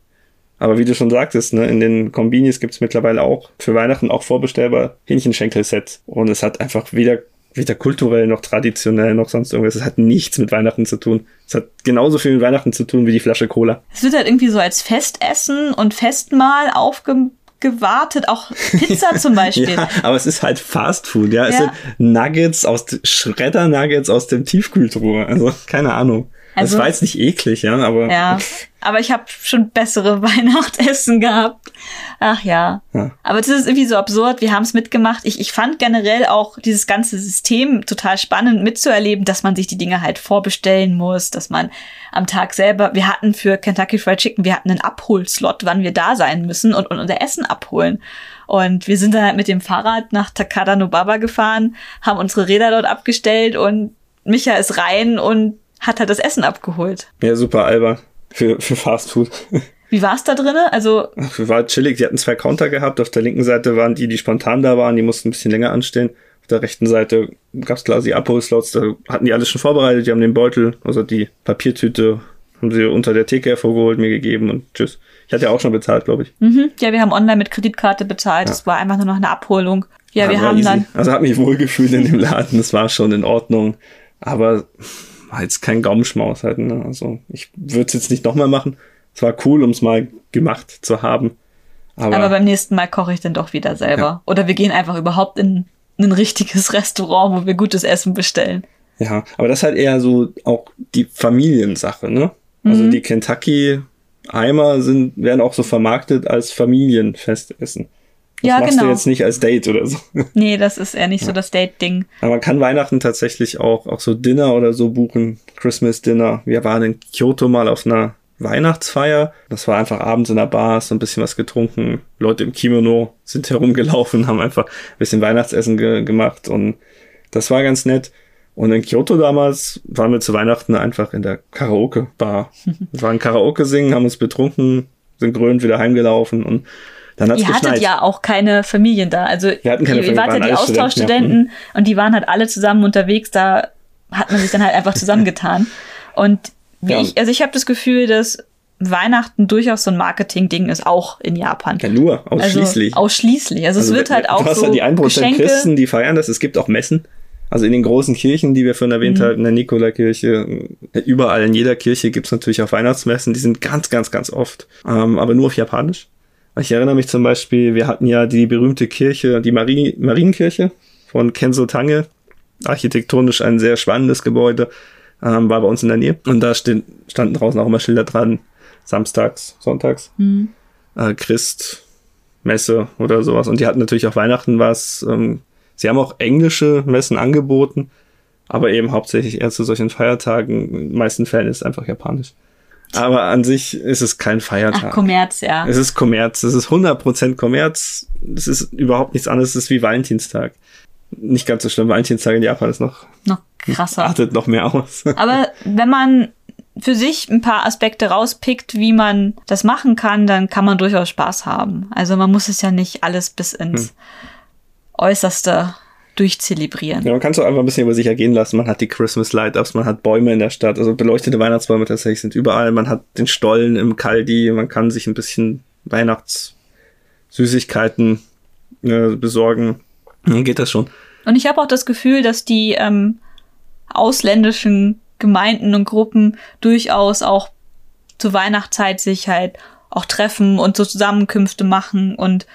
Aber wie du schon sagtest, ne, in den Kombinis gibt's mittlerweile auch für Weihnachten auch vorbestellbar Hähnchenschenkel-Sets. Und es hat einfach weder, weder kulturell noch traditionell noch sonst irgendwas. Es hat nichts mit Weihnachten zu tun. Es hat genauso viel mit Weihnachten zu tun wie die Flasche Cola. Es wird halt irgendwie so als Festessen und Festmahl aufge gewartet, auch Pizza zum Beispiel. ja, aber es ist halt Fast Food, ja. Es sind Nuggets aus Schredder-Nuggets aus dem Tiefkühltruhe. Also, keine Ahnung. Also, das war jetzt nicht eklig, ja, aber. Ja, aber ich habe schon bessere Weihnachtsessen gehabt. Ach ja. ja. Aber das ist irgendwie so absurd. Wir haben es mitgemacht. Ich, ich fand generell auch dieses ganze System total spannend mitzuerleben, dass man sich die Dinge halt vorbestellen muss, dass man am Tag selber, wir hatten für Kentucky Fried Chicken, wir hatten einen Abholslot, wann wir da sein müssen und, und unser Essen abholen. Und wir sind dann halt mit dem Fahrrad nach Takada Nobaba gefahren, haben unsere Räder dort abgestellt und Micha ist rein und hat halt das Essen abgeholt. Ja, super, Alba. Für, für Fast Food. Wie war es da drinnen? Also war chillig. Die hatten zwei Counter gehabt. Auf der linken Seite waren die, die spontan da waren. Die mussten ein bisschen länger anstehen. Auf der rechten Seite gab es quasi Abholslots. Da hatten die alles schon vorbereitet. Die haben den Beutel, also die Papiertüte, haben sie unter der Theke hervorgeholt, mir gegeben und tschüss. Ich hatte ja auch schon bezahlt, glaube ich. Mhm. Ja, wir haben online mit Kreditkarte bezahlt. Es ja. war einfach nur noch eine Abholung. Ja, ja wir haben easy. dann. Also hat mich wohlgefühlt in dem Laden. Das war schon in Ordnung. Aber war jetzt kein Gaumenschmaus halt. Ne? Also ich würde es jetzt nicht nochmal machen. Es war cool, um es mal gemacht zu haben. Aber, Aber beim nächsten Mal koche ich dann doch wieder selber. Ja. Oder wir gehen einfach überhaupt in ein richtiges Restaurant, wo wir gutes Essen bestellen. Ja, aber das ist halt eher so auch die Familiensache, ne? Also mhm. die Kentucky Eimer sind, werden auch so vermarktet als Familienfestessen. Das ja, machst genau. du jetzt nicht als Date oder so. Nee, das ist eher nicht ja. so das Date-Ding. Aber man kann Weihnachten tatsächlich auch, auch so Dinner oder so buchen. Christmas Dinner. Wir waren in Kyoto mal auf einer Weihnachtsfeier. Das war einfach abends in der Bar, so ein bisschen was getrunken. Leute im Kimono sind herumgelaufen, haben einfach ein bisschen Weihnachtsessen ge gemacht und das war ganz nett. Und in Kyoto damals waren wir zu Weihnachten einfach in der Karaoke-Bar. Wir waren Karaoke singen, haben uns betrunken, sind grün wieder heimgelaufen und dann hat's Ihr geschneit. hattet ja auch keine Familien da. Also Wir hatten keine ihr, ihr wart ja die Austauschstudenten und die waren halt alle zusammen unterwegs. Da hat man sich dann halt einfach zusammengetan. Und wie Ja. ich, also ich habe das Gefühl, dass Weihnachten durchaus so ein Marketing-Ding ist, auch in Japan. ja, nur, ausschließlich. Also, ausschließlich. Also, es wird halt auch Du hast so ja die 1% Geschenke. Christen, die feiern das. Es gibt auch Messen. Also in den großen Kirchen, die wir vorhin erwähnt Mhm. haben, in der Nikolaikirche, überall in jeder Kirche gibt's natürlich auch Weihnachtsmessen. Die sind ganz, ganz, ganz oft. Ähm, aber nur auf Japanisch. Ich erinnere mich zum Beispiel, wir hatten ja die berühmte Kirche, die Mari Marienkirche von Kenzo Tange. Architektonisch ein sehr spannendes Gebäude. Ähm, war bei uns in der Nähe. Und da stehen, standen draußen auch immer Schilder dran. Samstags, sonntags. Mhm. Äh, Christ, Messe oder sowas. Und die hatten natürlich auch Weihnachten was. Ähm, sie haben auch englische Messen angeboten, aber eben hauptsächlich eher zu solchen Feiertagen. In den meisten Fällen ist es einfach japanisch. Aber an sich ist es kein Feiertag. Ach, Kommerz, ja. Es ist Kommerz. Es ist 100% Kommerz. Es ist überhaupt nichts anderes. Es ist wie Valentinstag. Nicht ganz so schlimm. Valentinstag in Japan ist noch, Noch krasser. artet noch mehr aus. Aber wenn man für sich ein paar Aspekte rauspickt, wie man das machen kann, dann kann man durchaus Spaß haben. Also man muss es ja nicht alles bis ins Hm. Äußerste durchzelebrieren. Ja, man kann es auch einfach ein bisschen über sich ergehen lassen. Man hat die Christmas Light-Ups, man hat Bäume in der Stadt, also beleuchtete Weihnachtsbäume tatsächlich sind überall. Man hat den Stollen im Kaldi, man kann sich ein bisschen Weihnachtssüßigkeiten äh, besorgen. Dann geht das schon. Und ich habe auch das Gefühl, dass die ähm, ausländischen Gemeinden und Gruppen durchaus auch zur Weihnachtszeit sich halt auch treffen und so Zusammenkünfte machen und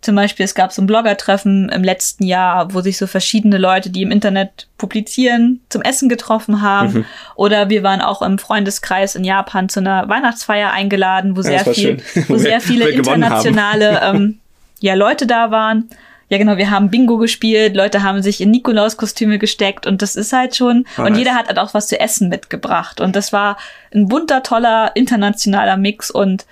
zum Beispiel, es gab so ein Blogger-Treffen im letzten Jahr, wo sich so verschiedene Leute, die im Internet publizieren, zum Essen getroffen haben. Mhm. Oder wir waren auch im Freundeskreis in Japan zu einer Weihnachtsfeier eingeladen, wo Ja, sehr war viel, wo Wo sehr wir- viele wir internationale ähm, ja, Leute da waren. Ja, genau, wir haben Bingo gespielt, Leute haben sich in Nikolauskostüme gesteckt und das ist halt schon, Ah, und nice. jeder hat halt auch was zu essen mitgebracht. Und das war ein bunter, toller, internationaler Mix und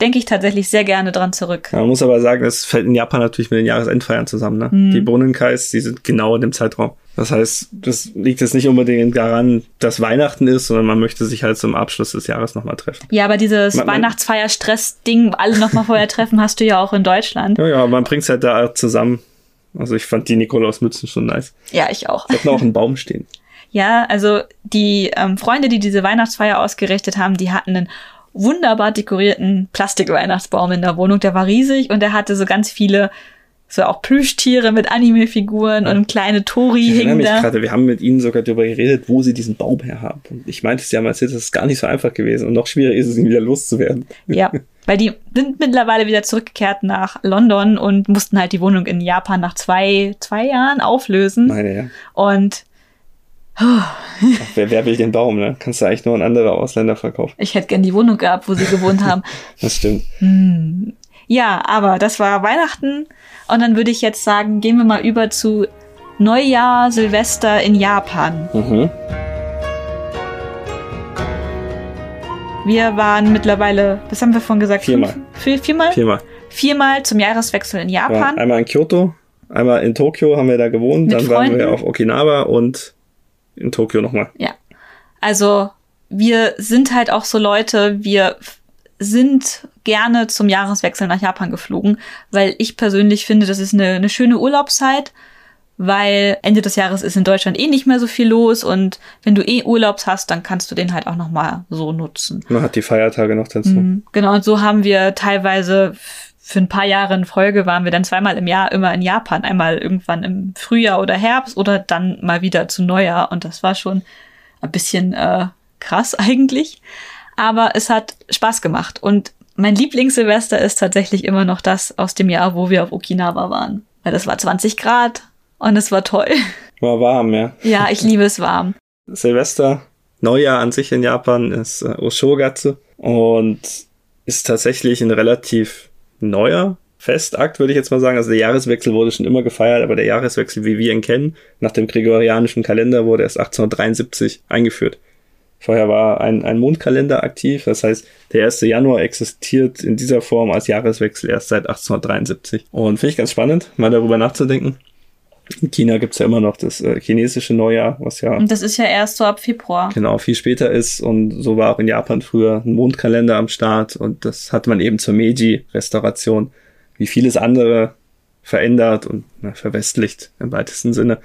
denke ich tatsächlich sehr gerne dran zurück. Ja, man muss aber sagen, es fällt in Japan natürlich mit den Jahresendfeiern zusammen. Ne? Mhm. Die Bonnenkais, die sind genau in dem Zeitraum. Das heißt, das liegt jetzt nicht unbedingt daran, dass Weihnachten ist, sondern man möchte sich halt zum Abschluss des Jahres nochmal treffen. Ja, aber dieses Weihnachtsfeier-Stress-Ding, alle noch mal vorher treffen, hast du ja auch in Deutschland. Ja, ja, man bringt's halt da zusammen. Also ich fand die Nikolausmützen schon nice. Ja, ich auch. Ich hab noch einen Baum stehen. Ja, also die ähm, Freunde, die diese Weihnachtsfeier ausgerichtet haben, die hatten einen wunderbar dekorierten Plastik-Weihnachtsbaum in der Wohnung. Der war riesig und der hatte so ganz viele, so auch Plüschtiere mit Anime-Figuren und kleine Tori Ich hingen mich da. gerade, wir haben mit ihnen sogar darüber geredet, wo sie diesen Baum her haben. Und ich meinte es ja mal, das ist gar nicht so einfach gewesen. Und noch schwieriger ist es, ihn wieder loszuwerden. Ja, weil die sind mittlerweile wieder zurückgekehrt nach London und mussten halt die Wohnung in Japan nach zwei, zwei Jahren auflösen. Meine ja. Und Ach, wer, wer will den Baum, ne? Kannst du eigentlich nur an andere Ausländer verkaufen. ich hätte gern die Wohnung gehabt, wo sie gewohnt haben. Das stimmt. Ja, aber das war Weihnachten. Und dann würde ich jetzt sagen, gehen wir mal über zu Neujahr, Silvester in Japan. Mhm. Wir waren mittlerweile, was haben wir vorhin gesagt? Viermal. Fünf, vier, viermal? Viermal. Viermal zum Jahreswechsel in waren Japan. einmal in Kyoto, einmal in Tokio haben wir da gewohnt, Mit dann waren Freunden? wir auf Okinawa und in Tokio nochmal. Ja. Also, wir sind halt auch so Leute, wir sind gerne zum Jahreswechsel nach Japan geflogen, weil ich persönlich finde, das ist eine, eine schöne Urlaubszeit, weil Ende des Jahres ist in Deutschland eh nicht mehr so viel los und wenn du eh Urlaubs hast, dann kannst du den halt auch nochmal so nutzen. Man hat die Feiertage noch dazu. Mhm. Genau, und so haben wir teilweise für ein paar Jahre in Folge waren wir dann zweimal im Jahr immer in Japan. Einmal irgendwann im Frühjahr oder Herbst oder dann mal wieder zu Neujahr. Und das war schon ein bisschen äh, krass eigentlich. Aber es hat Spaß gemacht. Und mein Lieblingssilvester ist tatsächlich immer noch das aus dem Jahr, wo wir auf Okinawa waren. Weil das war 20 Grad und es war toll. War warm, ja. Ja, ich liebe es warm. Silvester, Neujahr an sich in Japan ist äh, Oshogatsu und ist tatsächlich ein relativ neuer Festakt, würde ich jetzt mal sagen. Also der Jahreswechsel wurde schon immer gefeiert, aber der Jahreswechsel, wie wir ihn kennen, nach dem gregorianischen Kalender wurde erst 1873 eingeführt. Vorher war ein, ein Mondkalender aktiv. Das heißt, der 1. Januar existiert in dieser Form als Jahreswechsel erst seit 1873. Und finde ich ganz spannend, mal darüber nachzudenken. In China gibt's ja immer noch das äh, chinesische Neujahr, was ja. Und das ist ja erst so ab Februar. Genau, viel später ist. Und so war auch in Japan früher ein Mondkalender am Start. Und das hat man eben zur Meiji-Restauration, wie vieles andere, verändert und na, verwestlicht im weitesten Sinne.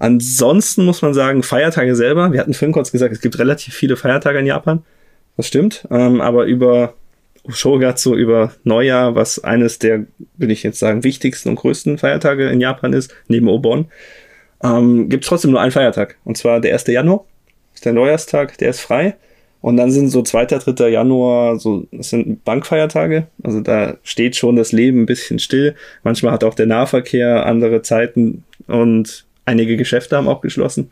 Ansonsten muss man sagen, Feiertage selber, wir hatten vorhin kurz gesagt, es gibt relativ viele Feiertage in Japan. Das stimmt. Ähm, aber über Shogatsu über Neujahr, was eines der, will ich jetzt sagen, wichtigsten und größten Feiertage in Japan ist, neben Obon, ähm, gibt es trotzdem nur einen Feiertag. Und zwar der 1. Januar, ist der Neujahrstag, der ist frei. Und dann sind so 2., 3. Januar, so, das sind Bankfeiertage. Also da steht schon das Leben ein bisschen still. Manchmal hat auch der Nahverkehr andere Zeiten und einige Geschäfte haben auch geschlossen.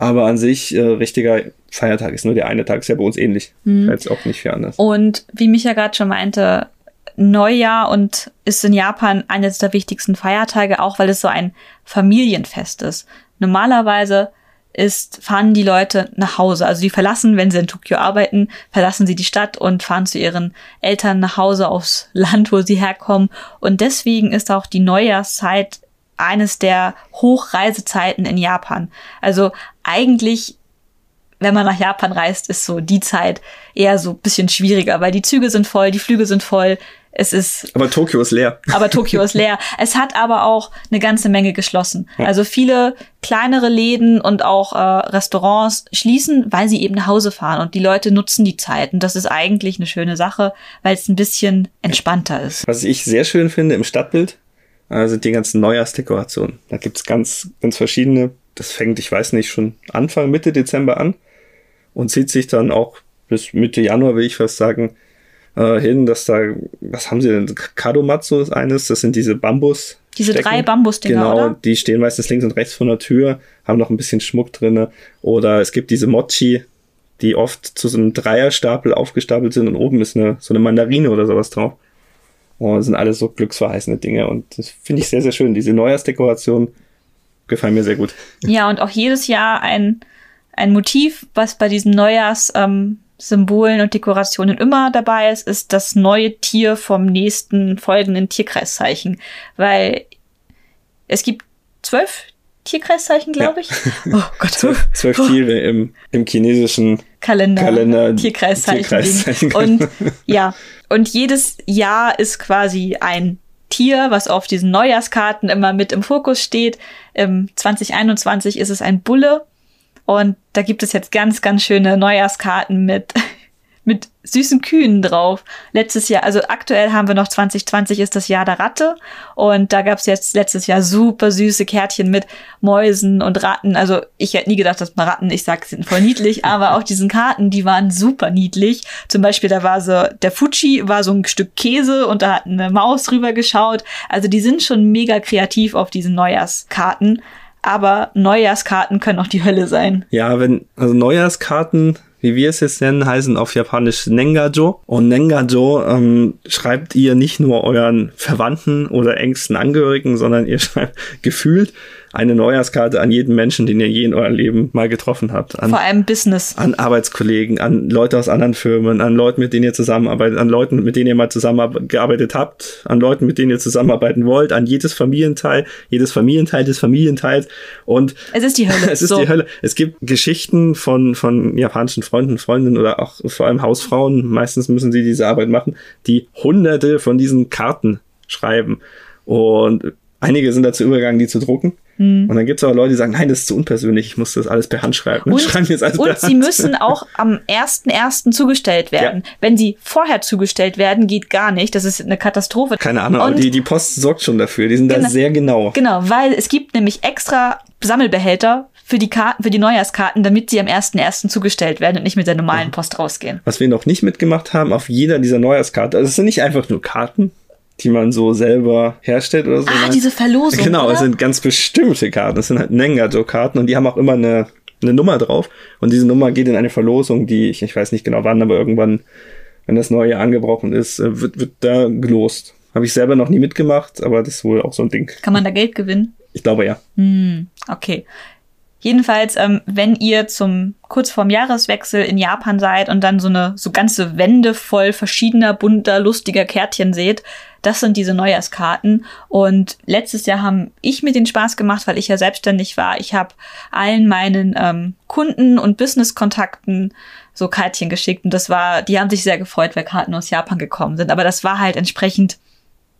Aber an sich, äh, richtiger Feiertag ist nur der eine Tag, ist ja bei uns ähnlich. Mhm. Jetzt auch nicht viel anders. Und wie Micha gerade schon meinte, Neujahr und ist in Japan eines der wichtigsten Feiertage, auch weil es so ein Familienfest ist. Normalerweise ist, fahren die Leute nach Hause. Also die verlassen, wenn sie in Tokio arbeiten, verlassen sie die Stadt und fahren zu ihren Eltern nach Hause aufs Land, wo sie herkommen. Und deswegen ist auch die Neujahrszeit eines der Hochreisezeiten in Japan. Also eigentlich, wenn man nach Japan reist, ist so die Zeit eher so bisschen schwieriger, weil die Züge sind voll, die Flüge sind voll. Es ist. Aber Tokio ist leer. Aber Tokio ist leer. Es hat aber auch eine ganze Menge geschlossen. Ja. Also viele kleinere Läden und auch äh, Restaurants schließen, weil sie eben nach Hause fahren und die Leute nutzen die Zeit. Und das ist eigentlich eine schöne Sache, weil es ein bisschen entspannter ist. Was ich sehr schön finde im Stadtbild, äh, sind die ganzen Neujahrsdekorationen. Da gibt's ganz, ganz verschiedene. Das fängt, ich weiß nicht, schon Anfang, Mitte Dezember an und zieht sich dann auch bis Mitte Januar, will ich fast sagen, äh, hin, dass da, was haben sie denn? Kadomatsu ist eines, das sind diese Bambus. Diese drei Bambusdinger, Genau, oder? die stehen meistens links und rechts von der Tür, haben noch ein bisschen Schmuck drinne. Oder es gibt diese Mochi, die oft zu so einem Dreierstapel aufgestapelt sind und oben ist eine, so eine Mandarine oder sowas drauf. Und das sind alles so glücksverheißende Dinge. Und das finde ich sehr, sehr schön. Diese Neujahrsdekoration gefallen mir sehr gut. Ja, und auch jedes Jahr ein, ein Motiv, was bei diesen Neujahrssymbolen ähm, und Dekorationen immer dabei ist, ist das neue Tier vom nächsten folgenden Tierkreiszeichen. Weil es gibt zwölf Tierkreiszeichen, glaube ich. Oh Gott. zwölf, zwölf Tiere im, im chinesischen Kalender. Kalender Tierkreiszeichen. Tierkreiszeichen. Und ja, und jedes Jahr ist quasi ein Tier, was auf diesen Neujahrskarten immer mit im Fokus steht. Im 2021 ist es ein Bulle. Und da gibt es jetzt ganz, ganz schöne Neujahrskarten mit mit süßen Kühen drauf. Letztes Jahr, also aktuell haben wir noch 2020 ist das Jahr der Ratte und da gab es jetzt letztes Jahr super süße Kärtchen mit Mäusen und Ratten. Also ich hätte nie gedacht, dass man Ratten, ich sag, sind voll niedlich, aber auch diesen Karten, die waren super niedlich. Zum Beispiel, da war so, der Fuji war so ein Stück Käse und da hat eine Maus drüber geschaut. Also die sind schon mega kreativ auf diesen Neujahrskarten. Aber Neujahrskarten können auch die Hölle sein. Ja, wenn, also Neujahrskarten wie wir es jetzt nennen, heißen auf Japanisch Nengajo. Und Nengajo ähm, schreibt ihr nicht nur euren Verwandten oder engsten Angehörigen, sondern ihr schreibt gefühlt eine Neujahrskarte an jeden Menschen, den ihr je in eurem Leben mal getroffen habt. An, Vor allem Business. An Arbeitskollegen, an Leute aus anderen Firmen, an Leuten, mit denen ihr zusammenarbeitet, an Leuten, mit denen ihr mal zusammengearbeitet habt, an Leuten, mit denen ihr zusammenarbeiten wollt, an jedes Familienteil, jedes Familienteil des Familienteils. Und es ist die Hölle. es ist so. die Hölle. Es gibt Geschichten von, von japanischen Freunden, Freundinnen oder auch vor allem Hausfrauen. Meistens müssen sie diese Arbeit machen, die hunderte von diesen Karten schreiben. Und einige sind dazu übergegangen, die zu drucken. Hm. Und dann gibt es auch Leute, die sagen, nein, das ist zu unpersönlich, ich muss das alles per Hand schreiben. Und, schreiben und sie müssen auch am 1.1. zugestellt werden. Ja. Wenn sie vorher zugestellt werden, geht gar nicht. Das ist eine Katastrophe. Keine Ahnung, aber die, die Post sorgt schon dafür. Die sind genau, da sehr genau. Genau, weil es gibt nämlich extra Sammelbehälter für die Karten, für die Neujahrskarten, damit sie am 1.1. zugestellt werden und nicht mit der normalen Post rausgehen. Was wir noch nicht mitgemacht haben, auf jeder dieser Neujahrskarte, also es sind nicht einfach nur Karten, die man so selber herstellt oder so. Ah, diese Verlosung. Genau, oder? es sind ganz bestimmte Karten. Das sind halt Nengajo-Karten und die haben auch immer eine, eine Nummer drauf. Und diese Nummer geht in eine Verlosung, die ich, ich weiß nicht genau wann, aber irgendwann, wenn das neue Jahr angebrochen ist, äh, wird, wird da gelost. Habe ich selber noch nie mitgemacht, aber das ist wohl auch so ein Ding. Kann man da Geld gewinnen? Ich glaube ja. Hm, okay. Jedenfalls, ähm, wenn ihr zum kurz vorm Jahreswechsel in Japan seid und dann so eine so ganze Wände voll verschiedener bunter lustiger Kärtchen seht, das sind diese Neujahrskarten. Und letztes Jahr haben ich mir den Spaß gemacht, weil ich ja selbstständig war. Ich habe allen meinen ähm, Kunden und Business-Kontakten so Kärtchen geschickt und das war, die haben sich sehr gefreut, weil Karten aus Japan gekommen sind. Aber das war halt entsprechend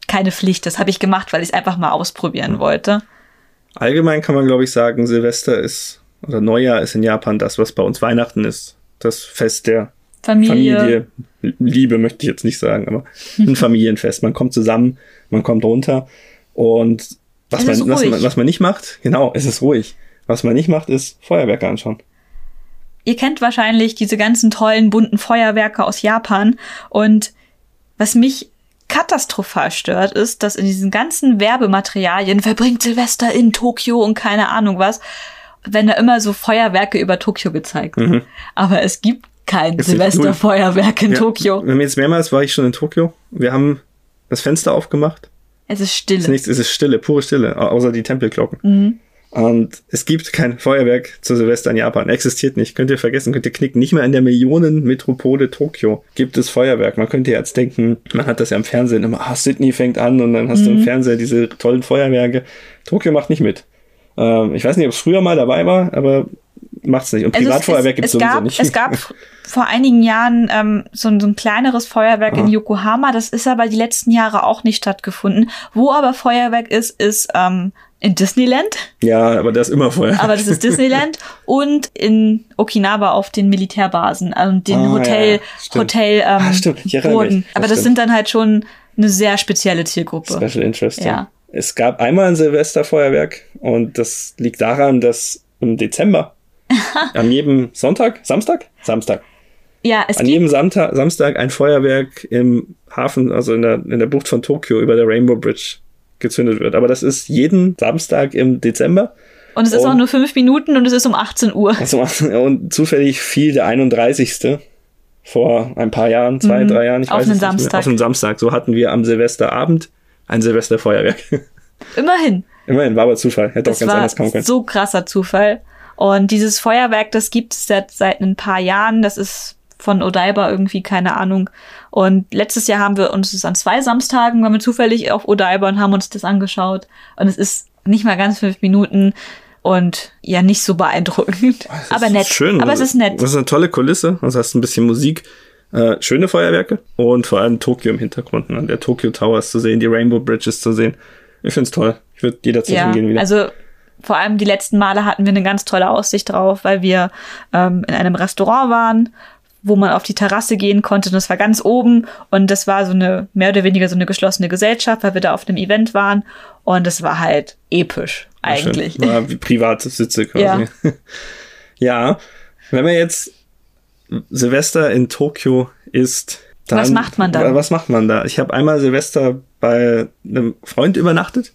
keine Pflicht. Das habe ich gemacht, weil ich es einfach mal ausprobieren wollte. Allgemein kann man, glaube ich, sagen, Silvester ist oder Neujahr ist in Japan das, was bei uns Weihnachten ist. Das Fest der Familie. Familie. Liebe möchte ich jetzt nicht sagen, aber ein Familienfest. Man kommt zusammen, man kommt runter und was, man, was, man, was man nicht macht, genau, es ist ruhig. Was man nicht macht, ist Feuerwerke anschauen. Ihr kennt wahrscheinlich diese ganzen tollen bunten Feuerwerke aus Japan und was mich katastrophal stört, ist, dass in diesen ganzen Werbematerialien verbringt Silvester in Tokio und keine Ahnung was, wenn da immer so Feuerwerke über Tokio gezeigt werden. Aber es gibt kein Mhm. Silvesterfeuerwerk in Ja, Tokio. Jetzt mehrmals war ich schon in Tokio. Wir haben das Fenster aufgemacht. Es ist Es ist Stille. nichts, es ist Stille, pure Stille, au- außer die Tempelglocken. Mhm. Und es gibt kein Feuerwerk zu Silvester in Japan. Existiert nicht. Könnt ihr vergessen, könnt ihr knicken. Nicht mehr in der Millionenmetropole Tokio gibt es Feuerwerk. Man könnte jetzt denken, man hat das ja im Fernsehen immer, ah, Sydney fängt an und dann hast Mhm. du im Fernsehen diese tollen Feuerwerke. Tokio macht nicht mit. Ähm, ich weiß nicht, ob es früher mal dabei war, aber macht's nicht. Und Also es- Privatfeuerwerk gibt es, es es sowieso gab, nicht. Es gab vor einigen Jahren ähm, so, ein- so ein kleineres Feuerwerk Ah. in Yokohama. Das ist aber die letzten Jahre auch nicht stattgefunden. Wo aber Feuerwerk ist, ist ähm, in Disneyland. ja, aber das ist immer Feuerwerk. Aber das ist Disneyland und in Okinawa auf den Militärbasen und den Ah, Hotel, ja. Hotel ähm, Ah, stimmt. Ich Boden. mich. Das Aber das stimmt. sind dann halt schon eine sehr spezielle Zielgruppe. Special Interest. Ja. Es gab einmal ein Silvesterfeuerwerk und das liegt daran, dass im Dezember an jedem Sonntag, Samstag, Samstag, Ja, es an jedem Samstag, Samstag ein Feuerwerk im Hafen, also in der, in der Bucht von Tokio über der Rainbow Bridge gezündet wird. Aber das ist jeden Samstag im Dezember. und es ist und- auch nur fünf Minuten und es ist um 18 Uhr. Also, und zufällig fiel der 31. vor ein paar Jahren, zwei, drei Jahren, ich Mhm. Auf weiß einen es nicht Samstag. auf einen Samstag. So hatten wir am Silvesterabend ein Silvesterfeuerwerk. Immerhin. Immerhin, war aber Zufall. Hätte auch Das ganz war anders kommen können. so krasser Zufall. Und dieses Feuerwerk, das gibt es seit, seit ein paar Jahren. Das ist von Odaiba irgendwie, keine Ahnung. Und letztes Jahr haben wir uns das an zwei Samstagen, waren wir zufällig auf Odaiba und haben uns das angeschaut. Und es ist nicht mal ganz fünf Minuten und ja, nicht so beeindruckend. Das Aber ist nett. Schön. Aber es ist nett. Das ist eine tolle Kulisse. Also hast ein bisschen Musik, äh, schöne Feuerwerke und vor allem Tokio im Hintergrund. Ne? Der Tokyo Towers zu sehen, die Rainbow Bridges zu sehen. Ich find's toll. Ich würde jederzeit Ja, hingehen wieder. also vor allem die letzten Male hatten wir eine ganz tolle Aussicht drauf, weil wir ähm, in einem Restaurant waren, wo man auf die Terrasse gehen konnte. Und das war ganz oben und das war so eine mehr oder weniger so eine geschlossene Gesellschaft, weil wir da auf einem Event waren und das war halt episch War eigentlich. War wie private Sitze quasi. Ja. Ja. wenn man jetzt Silvester in Tokio ist, dann, Was macht man dann? Was macht man da? Ich habe einmal Silvester bei einem Freund übernachtet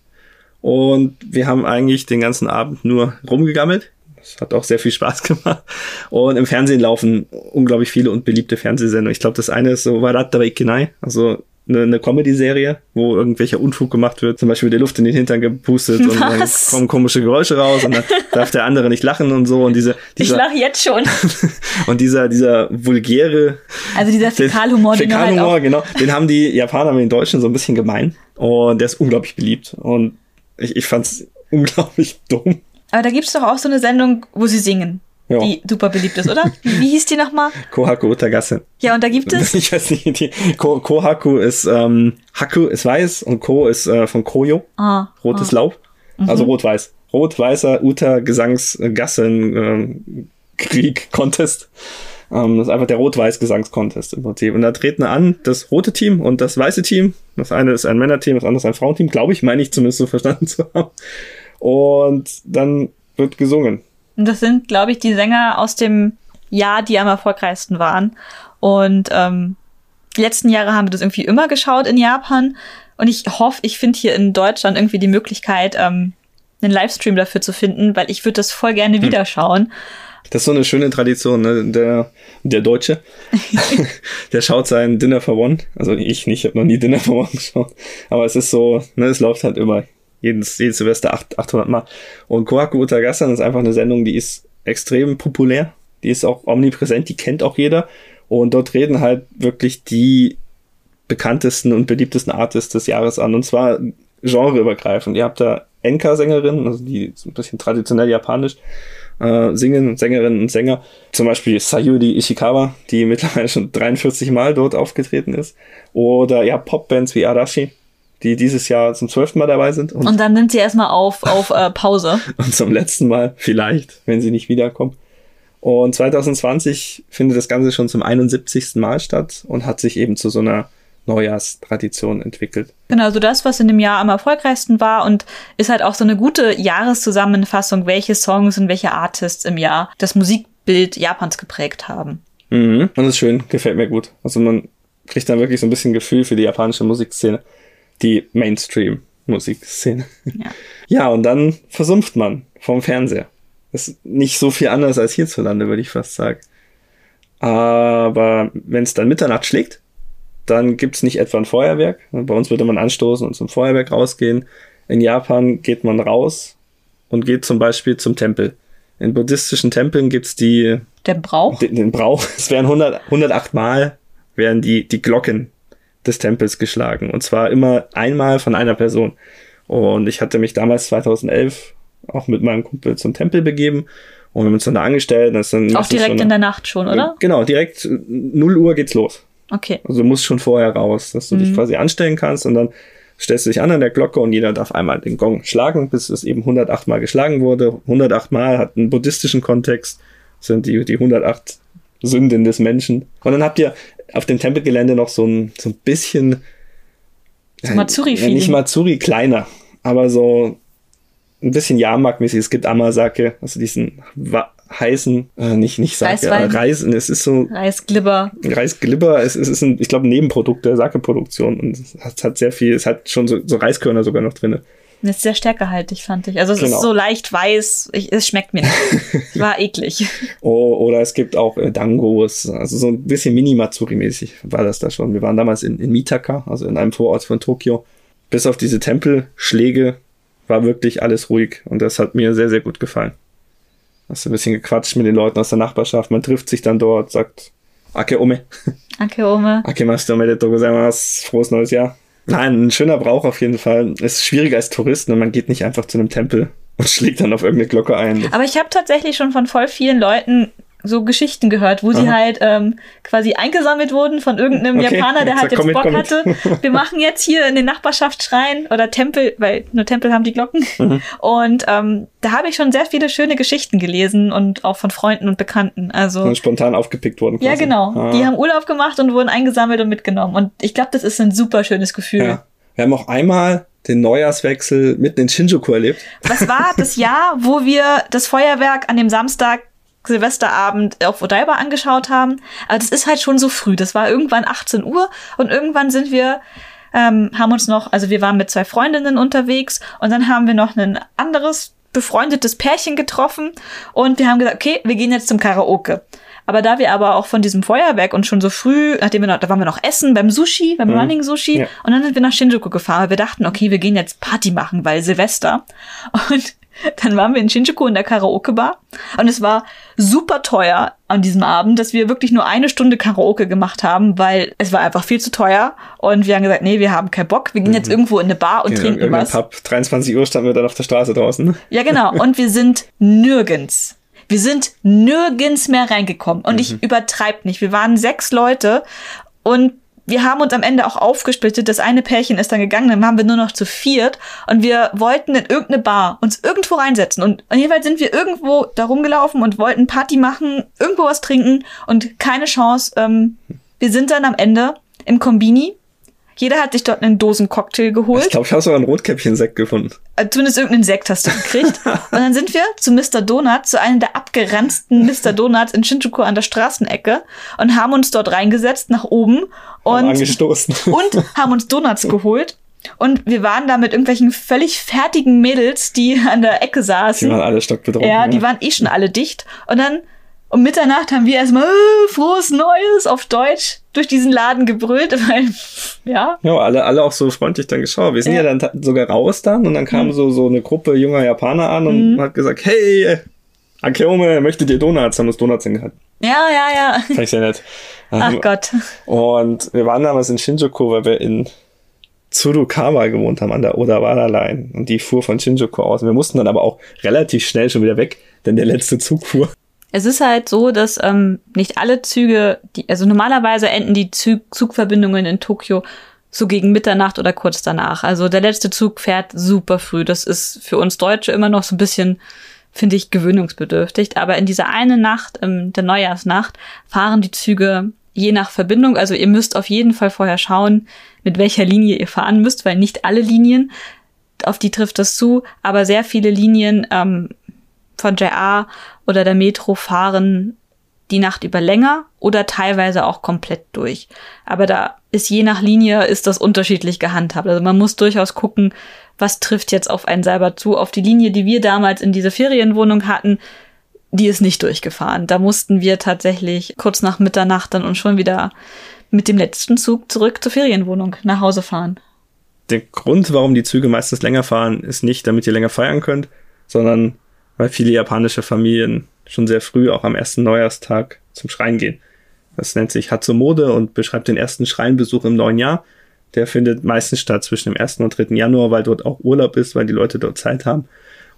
und wir haben eigentlich den ganzen Abend nur rumgegammelt. Das hat auch sehr viel Spaß gemacht. Und im Fernsehen laufen unglaublich viele und beliebte Fernsehsendungen. Ich glaube, das eine ist so Waratara Ikinai, also eine, eine Comedy-Serie, wo irgendwelcher Unfug gemacht wird. Zum Beispiel die Luft in den Hintern gepustet und dann Was? kommen komische Geräusche raus und dann darf der andere nicht lachen und so. Und diese, Ich dieser, lache jetzt schon. und dieser, dieser vulgäre Also dieser Fäkalhumor, den halt Fäkalhumor, auch. genau. Den haben die Japaner mit den Deutschen so ein bisschen gemein. Und der ist unglaublich beliebt. Und ich, ich fand's unglaublich dumm. Aber da gibt's doch auch so eine Sendung, wo sie singen. Ja. Die super beliebt ist, oder? Wie, hieß die nochmal? Kohaku Utagase. Ja, und da gibt es. Ich weiß nicht, die Ko Kohaku ist, ähm, Haku ist weiß und Ko ist äh, von Koyo, Ah, rotes ah. Laub. Also rot-weiß. Rot-weißer Uta Gesangsgassen ähm, Krieg Contest. Ähm, das ist einfach der rot-weiß Gesangs-Contest im Prinzip. Und da treten an das rote Team und das weiße Team. Das eine ist ein Männerteam, das andere ist ein Frauenteam, glaube ich, meine ich zumindest so verstanden zu haben. Und dann wird gesungen. Und das sind, glaube ich, die Sänger aus dem Jahr, die am erfolgreichsten waren. Und ähm, die letzten Jahre haben wir das irgendwie immer geschaut in Japan. Und ich hoffe, ich finde hier in Deutschland irgendwie die Möglichkeit, ähm, einen Livestream dafür zu finden, weil ich würde das voll gerne wieder schauen. Das ist so eine schöne Tradition, ne? Der, der Deutsche, der schaut sein Dinner for One. Also ich nicht, ich habe noch nie Dinner for One geschaut. Aber es ist so, ne, es läuft halt immer Jedes, jedes Silvester 800 Mal. Und Kohaku Utagasan ist einfach eine Sendung, die ist extrem populär. Die ist auch omnipräsent, die kennt auch jeder. Und dort reden halt wirklich die bekanntesten und beliebtesten Artists des Jahres an. Und zwar genreübergreifend. Ihr habt da Enka-Sängerinnen, also die so ein bisschen traditionell japanisch äh, singen, Sängerinnen und Sänger. Zum Beispiel Sayuri Ishikawa, die mittlerweile schon 43 Mal dort aufgetreten ist. Oder ja, Popbands wie Arashi, die dieses Jahr zum zwölften Mal dabei sind. Und, und dann nimmt sie erstmal auf, auf äh, Pause. und zum letzten Mal, vielleicht, wenn sie nicht wiederkommt. Und 2020 findet das Ganze schon zum 71. Mal statt und hat sich eben zu so einer Neujahrstradition entwickelt. Genau, so das, was in dem Jahr am erfolgreichsten war und ist halt auch so eine gute Jahreszusammenfassung, welche Songs und welche Artists im Jahr das Musikbild Japans geprägt haben. Mhm. Und das ist schön, gefällt mir gut. Also man kriegt dann wirklich so ein bisschen Gefühl für die japanische Musikszene, die Mainstream-Musikszene. Ja. ja, und dann versumpft man vom Fernseher. Das ist nicht so viel anders als hierzulande, würde ich fast sagen. Aber wenn es dann Mitternacht schlägt, dann gibt's nicht etwa ein Feuerwerk. Bei uns würde man anstoßen und zum Feuerwerk rausgehen. In Japan geht man raus und geht zum Beispiel zum Tempel. In buddhistischen Tempeln gibt's die... Den Brauch? Den, den Brauch. Es werden 100, 108 Mal werden die, die Glocken des Tempels geschlagen. Und zwar immer einmal von einer Person. Und ich hatte mich damals 2011 auch mit meinem Kumpel zum Tempel begeben und wir haben uns dann da angestellt. Das dann auch direkt in der Nacht schon, oder? Genau, direkt 0 Uhr geht's los. Okay. Also du musst schon vorher raus, dass du mhm. dich quasi anstellen kannst und dann stellst du dich an an der Glocke und jeder darf einmal den Gong schlagen, bis es eben 108 Mal geschlagen wurde. 108 Mal hat einen buddhistischen Kontext, sind die, die 108 Sünden des Menschen. Und dann habt ihr auf dem Tempelgelände noch so ein, so ein bisschen Matsuri-Feeling. Nicht Matsuri, kleiner, aber so ein bisschen Jahrmarktmäßig. Es gibt Amasake, also diesen heißen, äh, nicht, nicht Sake, äh, Reisen. Es ist so. Reisglibber. Reisglibber. Es, es ist ein, ich glaube, ein Nebenprodukt der Sake-Produktion und es hat, hat, sehr viel, es hat schon so, so Reiskörner sogar noch drinne. Das ist sehr stärkehaltig, fand ich. Also es genau. ist so leicht weiß, ich, es schmeckt mir nicht. War eklig. Oh, oder es gibt auch äh, Dangos, also so ein bisschen Mini-Matsuri-mäßig war das da schon. Wir waren damals in, in Mitaka, also in einem Vorort von Tokio. Bis auf diese Tempelschläge war wirklich alles ruhig und das hat mir sehr, sehr gut gefallen. Hast du ein bisschen gequatscht mit den Leuten aus der Nachbarschaft. Man trifft sich dann dort, sagt Ake Ome. Ake Ome. Ake Master Omedetou gozaimasu. Frohes neues Jahr. Nein, ein schöner Brauch auf jeden Fall. Es ist schwieriger als Touristen und man geht nicht einfach zu einem Tempel und schlägt dann auf irgendeine Glocke ein. Aber ich habe tatsächlich schon von voll vielen Leuten so Geschichten gehört, wo Aha. sie halt ähm, quasi eingesammelt wurden von irgendeinem okay. Japaner, der halt jetzt Bock mit, hatte. Wir machen jetzt hier in den Nachbarschaftsschrein oder Tempel, weil nur Tempel haben die Glocken. Mhm. Und ähm, da habe ich schon sehr viele schöne Geschichten gelesen und auch von Freunden und Bekannten. Also und spontan aufgepickt worden. Quasi. Ja, genau. Ah. Die haben Urlaub gemacht und wurden eingesammelt und mitgenommen. Und ich glaube, das ist ein super schönes Gefühl. Ja. Wir haben auch einmal den Neujahrswechsel mitten in Shinjuku erlebt. Was war das Jahr, wo wir das Feuerwerk an dem Samstag Silvesterabend auf Odaiba angeschaut haben. Aber das ist halt schon so früh. Das war irgendwann 18 Uhr und irgendwann sind wir, ähm, haben uns noch, also wir waren mit zwei Freundinnen unterwegs und dann haben wir noch ein anderes befreundetes Pärchen getroffen und wir haben gesagt, okay, wir gehen jetzt zum Karaoke. Aber da wir aber auch von diesem Feuerwerk und schon so früh, nachdem wir noch, da waren wir noch essen beim Sushi, beim mhm. Running Sushi, ja. und dann sind wir nach Shinjuku gefahren. Wir dachten, okay, wir gehen jetzt Party machen, weil Silvester. Und dann waren wir in Shinjuku in der Karaoke-Bar und es war super teuer an diesem Abend, dass wir wirklich nur eine Stunde Karaoke gemacht haben, weil es war einfach viel zu teuer und wir haben gesagt, nee, wir haben keinen Bock, wir gehen jetzt mhm. irgendwo in eine Bar und genau, trinken was. Pub. 23 Uhr standen wir dann auf der Straße draußen. Ja, genau. Und wir sind nirgends. Wir sind nirgends mehr reingekommen. Und mhm. ich übertreib nicht. Wir waren sechs Leute und wir haben uns am Ende auch aufgesplittet. Das eine Pärchen ist dann gegangen, dann waren wir nur noch zu viert und wir wollten in irgendeine Bar uns irgendwo reinsetzen. Und jedenfalls sind wir irgendwo da rumgelaufen und wollten Party machen, irgendwo was trinken und keine Chance. Ähm, wir sind dann am Ende im Kombini jeder hat sich dort einen Dosen-Cocktail geholt. Ich glaube, ich habe sogar einen Rotkäppchen-Sekt gefunden. Äh, zumindest irgendeinen Sekt hast du gekriegt. und dann sind wir zu Mr. Donut, zu einem der abgeranzten Mr. Donuts in Shinjuku an der Straßenecke und haben uns dort reingesetzt nach oben und, angestoßen. und haben uns Donuts geholt. Und wir waren da mit irgendwelchen völlig fertigen Mädels, die an der Ecke saßen. Die waren alle stockbetrunken. Ja, die waren eh schon alle dicht. Und dann Um Mitternacht haben wir erstmal äh, frohes Neues auf Deutsch durch diesen Laden gebrüllt, weil, ja. Ja, alle, alle auch so freundlich dann geschaut. Wir sind ja, ja dann sogar raus dann und dann kam mhm. so, so eine Gruppe junger Japaner an und mhm. hat gesagt, hey, Akeome, möchtet ihr Donuts? Haben uns Donuts hingehalten. Ja, ja, ja. Fand ich sehr nett. Ach ähm, Gott. Und wir waren damals in Shinjuku, weil wir in Tsurukawa gewohnt haben, an der Odawara Line. Und die fuhr von Shinjuku aus. Und wir mussten dann aber auch relativ schnell schon wieder weg, denn der letzte Zug fuhr. Es ist halt so, dass ähm, nicht alle Züge, die, also normalerweise enden die Zug Zugverbindungen in Tokio so gegen Mitternacht oder kurz danach. Also der letzte Zug fährt super früh. Das ist für uns Deutsche immer noch so ein bisschen, finde ich, gewöhnungsbedürftig. Aber in dieser eine Nacht, ähm, der Neujahrsnacht, fahren die Züge je nach Verbindung. Also ihr müsst auf jeden Fall vorher schauen, mit welcher Linie ihr fahren müsst, weil nicht alle Linien, auf die trifft das zu, aber sehr viele Linien ähm, von JR oder der Metro fahren die Nacht über länger oder teilweise auch komplett durch. Aber da ist je nach Linie ist das unterschiedlich gehandhabt. Also man muss durchaus gucken, was trifft jetzt auf einen selber zu. Auf die Linie, die wir damals in dieser Ferienwohnung hatten, die ist nicht durchgefahren. Da mussten wir tatsächlich kurz nach Mitternacht dann und schon wieder mit dem letzten Zug zurück zur Ferienwohnung nach Hause fahren. Der Grund, warum die Züge meistens länger fahren, ist nicht, damit ihr länger feiern könnt, sondern weil viele japanische Familien schon sehr früh, auch am ersten Neujahrstag, zum Schrein gehen. Das nennt sich Hatsumode und beschreibt den ersten Schreinbesuch im neuen Jahr. Der findet meistens statt zwischen dem 1. und 3. Januar, weil dort auch Urlaub ist, weil die Leute dort Zeit haben.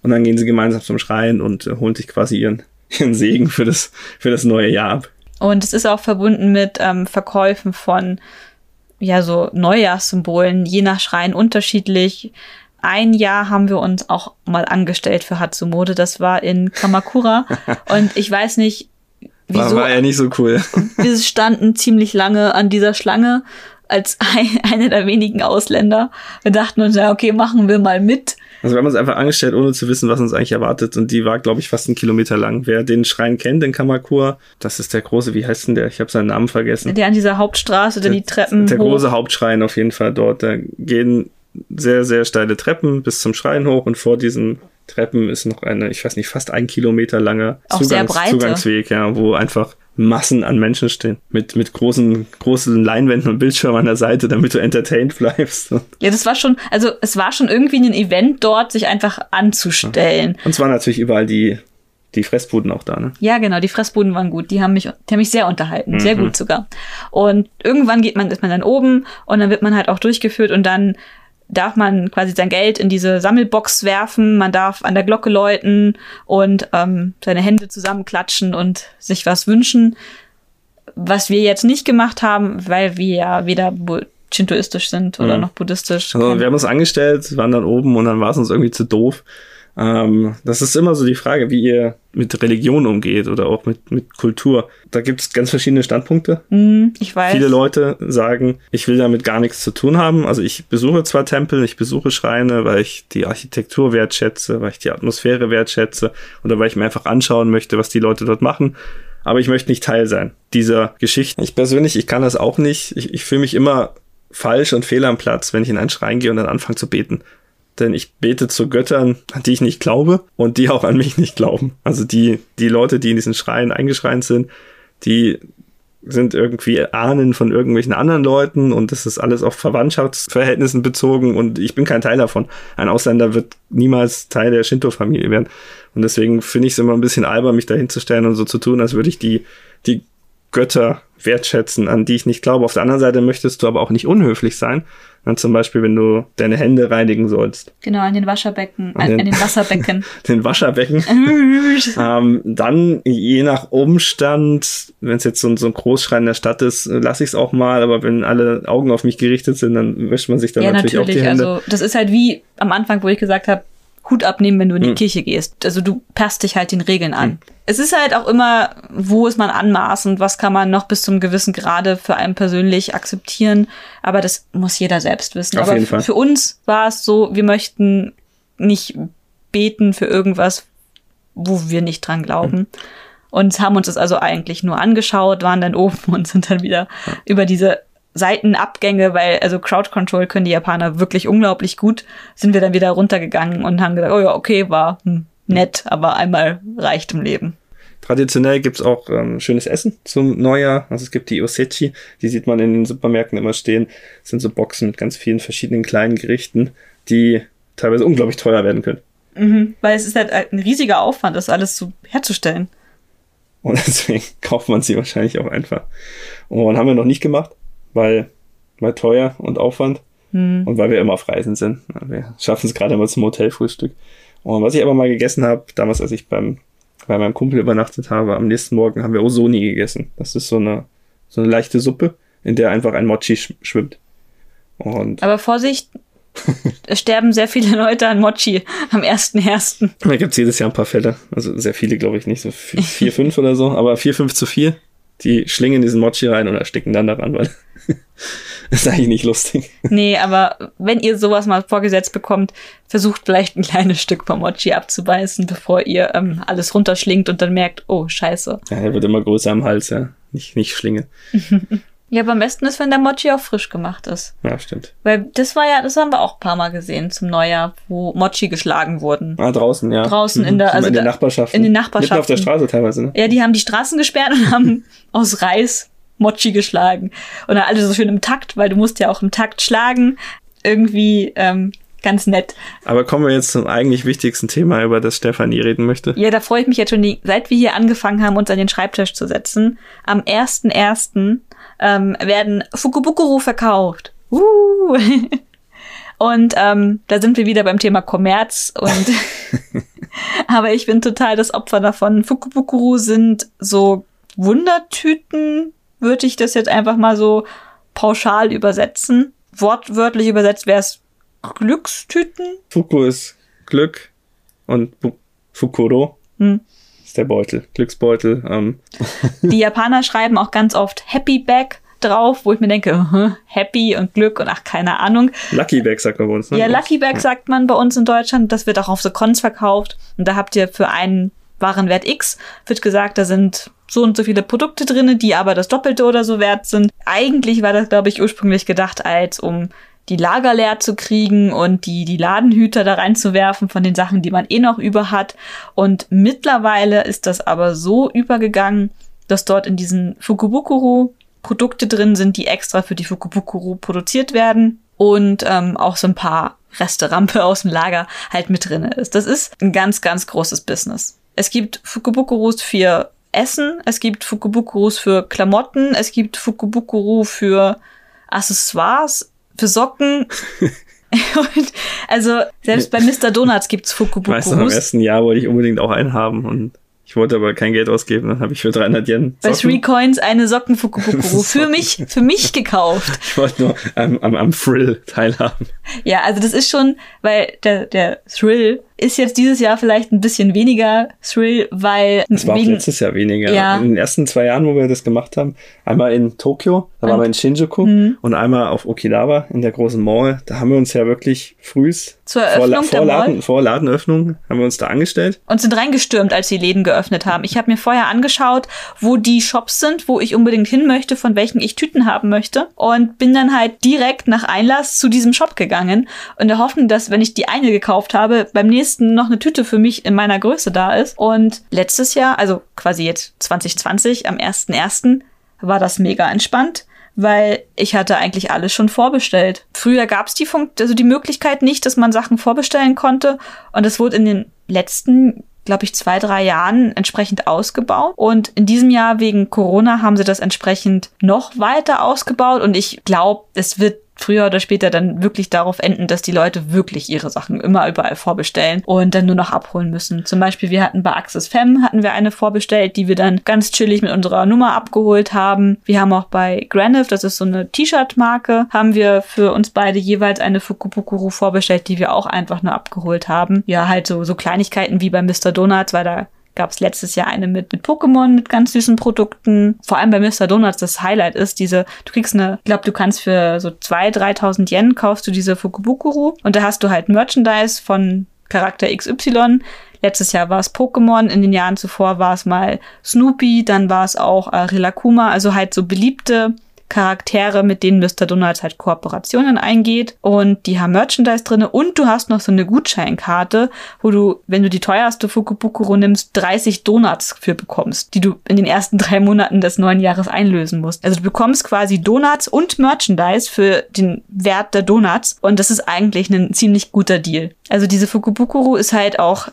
Und dann gehen sie gemeinsam zum Schrein und äh, holen sich quasi ihren, ihren Segen für das, für das neue Jahr ab. Und es ist auch verbunden mit ähm, Verkäufen von ja so Neujahrssymbolen, je nach Schrein unterschiedlich ein Jahr haben wir uns auch mal angestellt für Hatsumode. Das war in Kamakura. und ich weiß nicht, wieso. War, war ja nicht so cool. wir standen ziemlich lange an dieser Schlange als ein, einer der wenigen Ausländer. Wir dachten uns, ja, okay, machen wir mal mit. Also wir haben uns einfach angestellt, ohne zu wissen, was uns eigentlich erwartet. Und die war, glaube ich, fast einen Kilometer lang. Wer den Schrein kennt in Kamakura, das ist der große, wie heißt denn der? Ich habe seinen Namen vergessen. Der an dieser Hauptstraße, der, die Treppen. Der hoch. große Hauptschrein auf jeden Fall dort. Da gehen sehr, sehr steile Treppen bis zum Schrein hoch und vor diesen Treppen ist noch eine, ich weiß nicht, fast ein Kilometer langer Zugangs Zugangsweg, ja, wo einfach Massen an Menschen stehen. Mit, mit großen, großen Leinwänden und Bildschirmen an der Seite, damit du entertained bleibst. Ja, das war schon, also es war schon irgendwie ein Event dort, sich einfach anzustellen. Und zwar natürlich überall die, die Fressbuden auch da, ne? Ja, genau, die Fressbuden waren gut. Die haben mich, die haben mich sehr unterhalten, mhm. sehr gut sogar. Und irgendwann geht man, ist man dann oben und dann wird man halt auch durchgeführt und dann darf man quasi sein Geld in diese Sammelbox werfen, man darf an der Glocke läuten und ähm, seine Hände zusammenklatschen und sich was wünschen. Was wir jetzt nicht gemacht haben, weil wir ja weder shintoistisch sind oder mhm. noch buddhistisch. Also wir haben uns angestellt, waren dann oben und dann war es uns irgendwie zu doof. Ähm, das ist immer so die Frage, wie ihr mit Religion umgeht oder auch mit, mit Kultur. Da gibt es ganz verschiedene Standpunkte. Mm, ich weiß. Viele Leute sagen, ich will damit gar nichts zu tun haben. Also ich besuche zwar Tempel, ich besuche Schreine, weil ich die Architektur wertschätze, weil ich die Atmosphäre wertschätze oder weil ich mir einfach anschauen möchte, was die Leute dort machen. Aber ich möchte nicht Teil sein dieser Geschichte. Ich persönlich, ich kann das auch nicht. Ich, ich fühle mich immer falsch und fehl am Platz, wenn ich in einen Schrein gehe und dann anfange zu beten denn ich bete zu Göttern, an die ich nicht glaube und die auch an mich nicht glauben. Also die, die Leute, die in diesen Schreien eingeschreien sind, die sind irgendwie Ahnen von irgendwelchen anderen Leuten und das ist alles auf Verwandtschaftsverhältnissen bezogen und ich bin kein Teil davon. Ein Ausländer wird niemals Teil der Shinto-Familie werden. Und deswegen finde ich es immer ein bisschen albern, mich da hinzustellen und so zu tun, als würde ich die, die Götter wertschätzen, an die ich nicht glaube. Auf der anderen Seite möchtest du aber auch nicht unhöflich sein. Dann zum Beispiel, wenn du deine Hände reinigen sollst. Genau, an den Wascherbecken, an, den, an den Wasserbecken. den Wascherbecken. ähm, dann, je nach Umstand, wenn es jetzt so, so ein Großschrein in der Stadt ist, lasse ich es auch mal, aber wenn alle Augen auf mich gerichtet sind, dann wäscht man sich dann ja, natürlich, natürlich auch die Hände. Also, das ist halt wie am Anfang, wo ich gesagt habe, Hut abnehmen, wenn du in die mhm. Kirche gehst. Also du passt dich halt den Regeln an. Mhm. Es ist halt auch immer, wo ist man anmaßend, was kann man noch bis zum gewissen Grade für einen persönlich akzeptieren. Aber das muss jeder selbst wissen. Auf Aber jeden Fall. für uns war es so, wir möchten nicht beten für irgendwas, wo wir nicht dran glauben. Mhm. Und haben uns das also eigentlich nur angeschaut, waren dann oben und sind dann wieder ja. über diese Seitenabgänge, weil also Crowd Control können die Japaner wirklich unglaublich gut, sind wir dann wieder runtergegangen und haben gesagt, oh ja, okay, war hm, nett, aber einmal reicht im Leben. Traditionell gibt's auch ähm, schönes Essen zum Neujahr. Also es gibt die Osechi, die sieht man in den Supermärkten immer stehen. Das sind so Boxen mit ganz vielen verschiedenen kleinen Gerichten, die teilweise unglaublich teuer werden können. Mhm, weil es ist halt ein riesiger Aufwand, das alles zu herzustellen. Und deswegen kauft man sie wahrscheinlich auch einfach. Und haben wir noch nicht gemacht, weil, weil teuer und Aufwand. Hm. Und weil wir immer auf Reisen sind. Wir schaffen es gerade immer zum Hotelfrühstück. Und was ich aber mal gegessen habe, damals, als ich beim, bei meinem Kumpel übernachtet habe, am nächsten Morgen haben wir Osoni gegessen. Das ist so eine, so eine leichte Suppe, in der einfach ein Mochi sch schwimmt. Und Aber Vorsicht, es sterben sehr viele Leute an Mochi am 1.1. da gibt's jedes Jahr ein paar Fälle. Also sehr viele, glaube ich, nicht. So vier, vier fünf oder so. Aber vier, fünf zu vier. Die schlingen diesen Mochi rein und ersticken dann daran, weil ist eigentlich nicht lustig. Nee, aber wenn ihr sowas mal vorgesetzt bekommt, versucht vielleicht ein kleines Stück vom Mochi abzubeißen, bevor ihr ähm, alles runterschlingt und dann merkt, oh, scheiße. Ja, der wird immer größer am Hals, ja. Nicht, nicht Schlinge. Ja, aber am besten ist, wenn der Mochi auch frisch gemacht ist. Ja, stimmt. Weil das war ja, das haben wir auch ein paar Mal gesehen zum Neujahr, wo Mochi geschlagen wurden. Ah, draußen, ja. Draußen in der- So also in der da- Nachbarschaft. in den Nachbarschaften. Mitten auf der Straße teilweise, ne? Ja, die haben die Straßen gesperrt und haben aus Reis Mochi geschlagen. Und dann alle so schön im Takt, weil du musst ja auch im Takt schlagen. Irgendwie ähm, ganz nett. Aber kommen wir jetzt zum eigentlich wichtigsten Thema, über das Stefanie reden möchte. Ja, da freue ich mich jetzt schon, die, seit wir hier angefangen haben, uns an den Schreibtisch zu setzen. Am 1.1. Ähm, werden Fukubukuru verkauft. Uh. Und ähm, da sind wir wieder beim Thema Kommerz und aber ich bin total das Opfer davon. Fukubukuru sind so Wundertüten, würde ich das jetzt einfach mal so pauschal übersetzen. Wortwörtlich übersetzt wäre es Glückstüten. Fuku ist Glück und Bu Fukuro Hm. ist der Beutel, Glücksbeutel. Ähm, Die Japaner schreiben auch ganz oft Happy Bag drauf, wo ich mir denke, Happy und Glück und ach, keine Ahnung. Lucky Bag sagt man bei uns, ne? Ja, Lucky Bag sagt man bei uns in Deutschland. Das wird auch auf so Cons verkauft. Und da habt ihr für einen Warenwert X, wird gesagt, da sind so und so viele Produkte drinne, die aber das Doppelte oder so wert sind. Eigentlich war das, glaube ich, ursprünglich gedacht, als um die Lager leer zu kriegen und die, die Ladenhüter da reinzuwerfen von den Sachen, die man eh noch über hat. Und mittlerweile ist das aber so übergegangen, dass dort in diesen Fukubukuru Produkte drin sind, die extra für die Fukubukuru produziert werden und ähm, auch so ein paar Resterampe aus dem Lager halt mit drinne ist. Das ist ein ganz, ganz großes Business. Es gibt Fukubukurus für Essen, es gibt Fukubukurus für Klamotten, es gibt Fukubukuru für Accessoires, für Socken. und also selbst bei Mr. Donuts gibt's Ich weiß noch, im Fukubukurus. ersten Jahr wollte ich unbedingt auch einen haben und ich wollte aber kein Geld ausgeben, dann habe ich für 300 Yen Bei Socken. Three Coins eine Socken Fukubukuru für mich, für mich gekauft. Ich wollte nur am, am, am Thrill teilhaben. Ja, also das ist schon, weil der, der Thrill ist jetzt dieses Jahr vielleicht ein bisschen weniger Thrill, weil Es war auch wegen, letztes Jahr weniger. Ja. In den ersten zwei Jahren, wo wir das gemacht haben, einmal in Tokio, da waren wir in Shinjuku Mhm. und einmal auf Okinawa in der großen Mall. Da haben wir uns ja wirklich frühs Zur vor, La- vor, Laden, vor Ladenöffnung haben wir uns da angestellt. und sind reingestürmt, als die Läden geöffnet haben. Ich habe mir vorher angeschaut, wo die Shops sind, wo ich unbedingt hin möchte, von welchen ich Tüten haben möchte und bin dann halt direkt nach Einlass zu diesem Shop gegangen und der Hoffnung, dass wenn ich die eine gekauft habe, beim nächsten noch eine Tüte für mich in meiner Größe da ist. Und letztes Jahr, also quasi jetzt 2020 am 1.1. war das mega entspannt. Weil ich hatte eigentlich alles schon vorbestellt. Früher gab es die also die Möglichkeit nicht, dass man Sachen vorbestellen konnte. Und es wurde in den letzten glaube ich, zwei, drei Jahren entsprechend ausgebaut. Und in diesem Jahr wegen Corona haben sie das entsprechend noch weiter ausgebaut. Und ich glaube, es wird früher oder später dann wirklich darauf enden, dass die Leute wirklich ihre Sachen immer überall vorbestellen und dann nur noch abholen müssen. Zum Beispiel, wir hatten bei Axis Fem hatten wir eine vorbestellt, die wir dann ganz chillig mit unserer Nummer abgeholt haben. Wir haben auch bei Graniff, das ist so eine T-Shirt-Marke, haben wir für uns beide jeweils eine Fukupukuru vorbestellt, die wir auch einfach nur abgeholt haben. Ja, halt so, so Kleinigkeiten wie bei Mr. Donuts, weil da gab es letztes Jahr eine mit, mit Pokémon mit ganz süßen Produkten. Vor allem bei Mr. Donuts das Highlight ist diese, du kriegst eine, ich glaube, du kannst für so 2.000, 3.000 Yen kaufst du diese Fukubukuru und da hast du halt Merchandise von Charakter XY. Letztes Jahr war es Pokémon, in den Jahren zuvor war es mal Snoopy, dann war es auch äh, Rilakuma, also halt so beliebte Charaktere, mit denen Mr. Donuts halt Kooperationen eingeht. Und die haben Merchandise drinne und du hast noch so eine Gutscheinkarte, wo du, wenn du die teuerste Fukubukuro nimmst, 30 Donuts für bekommst, die du in den ersten drei Monaten des neuen Jahres einlösen musst. Also du bekommst quasi Donuts und Merchandise für den Wert der Donuts und das ist eigentlich ein ziemlich guter Deal. Also diese Fukubukuro ist halt auch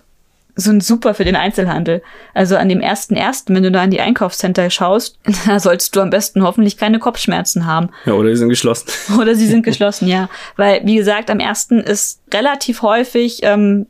so ein super für den Einzelhandel. Also an dem ersten ersten, wenn du da in die Einkaufscenter schaust, da sollst du am besten hoffentlich keine Kopfschmerzen haben. Ja, oder sie sind geschlossen. Oder sie sind geschlossen, ja. Weil, wie gesagt, am ersten ist relativ häufig ähm,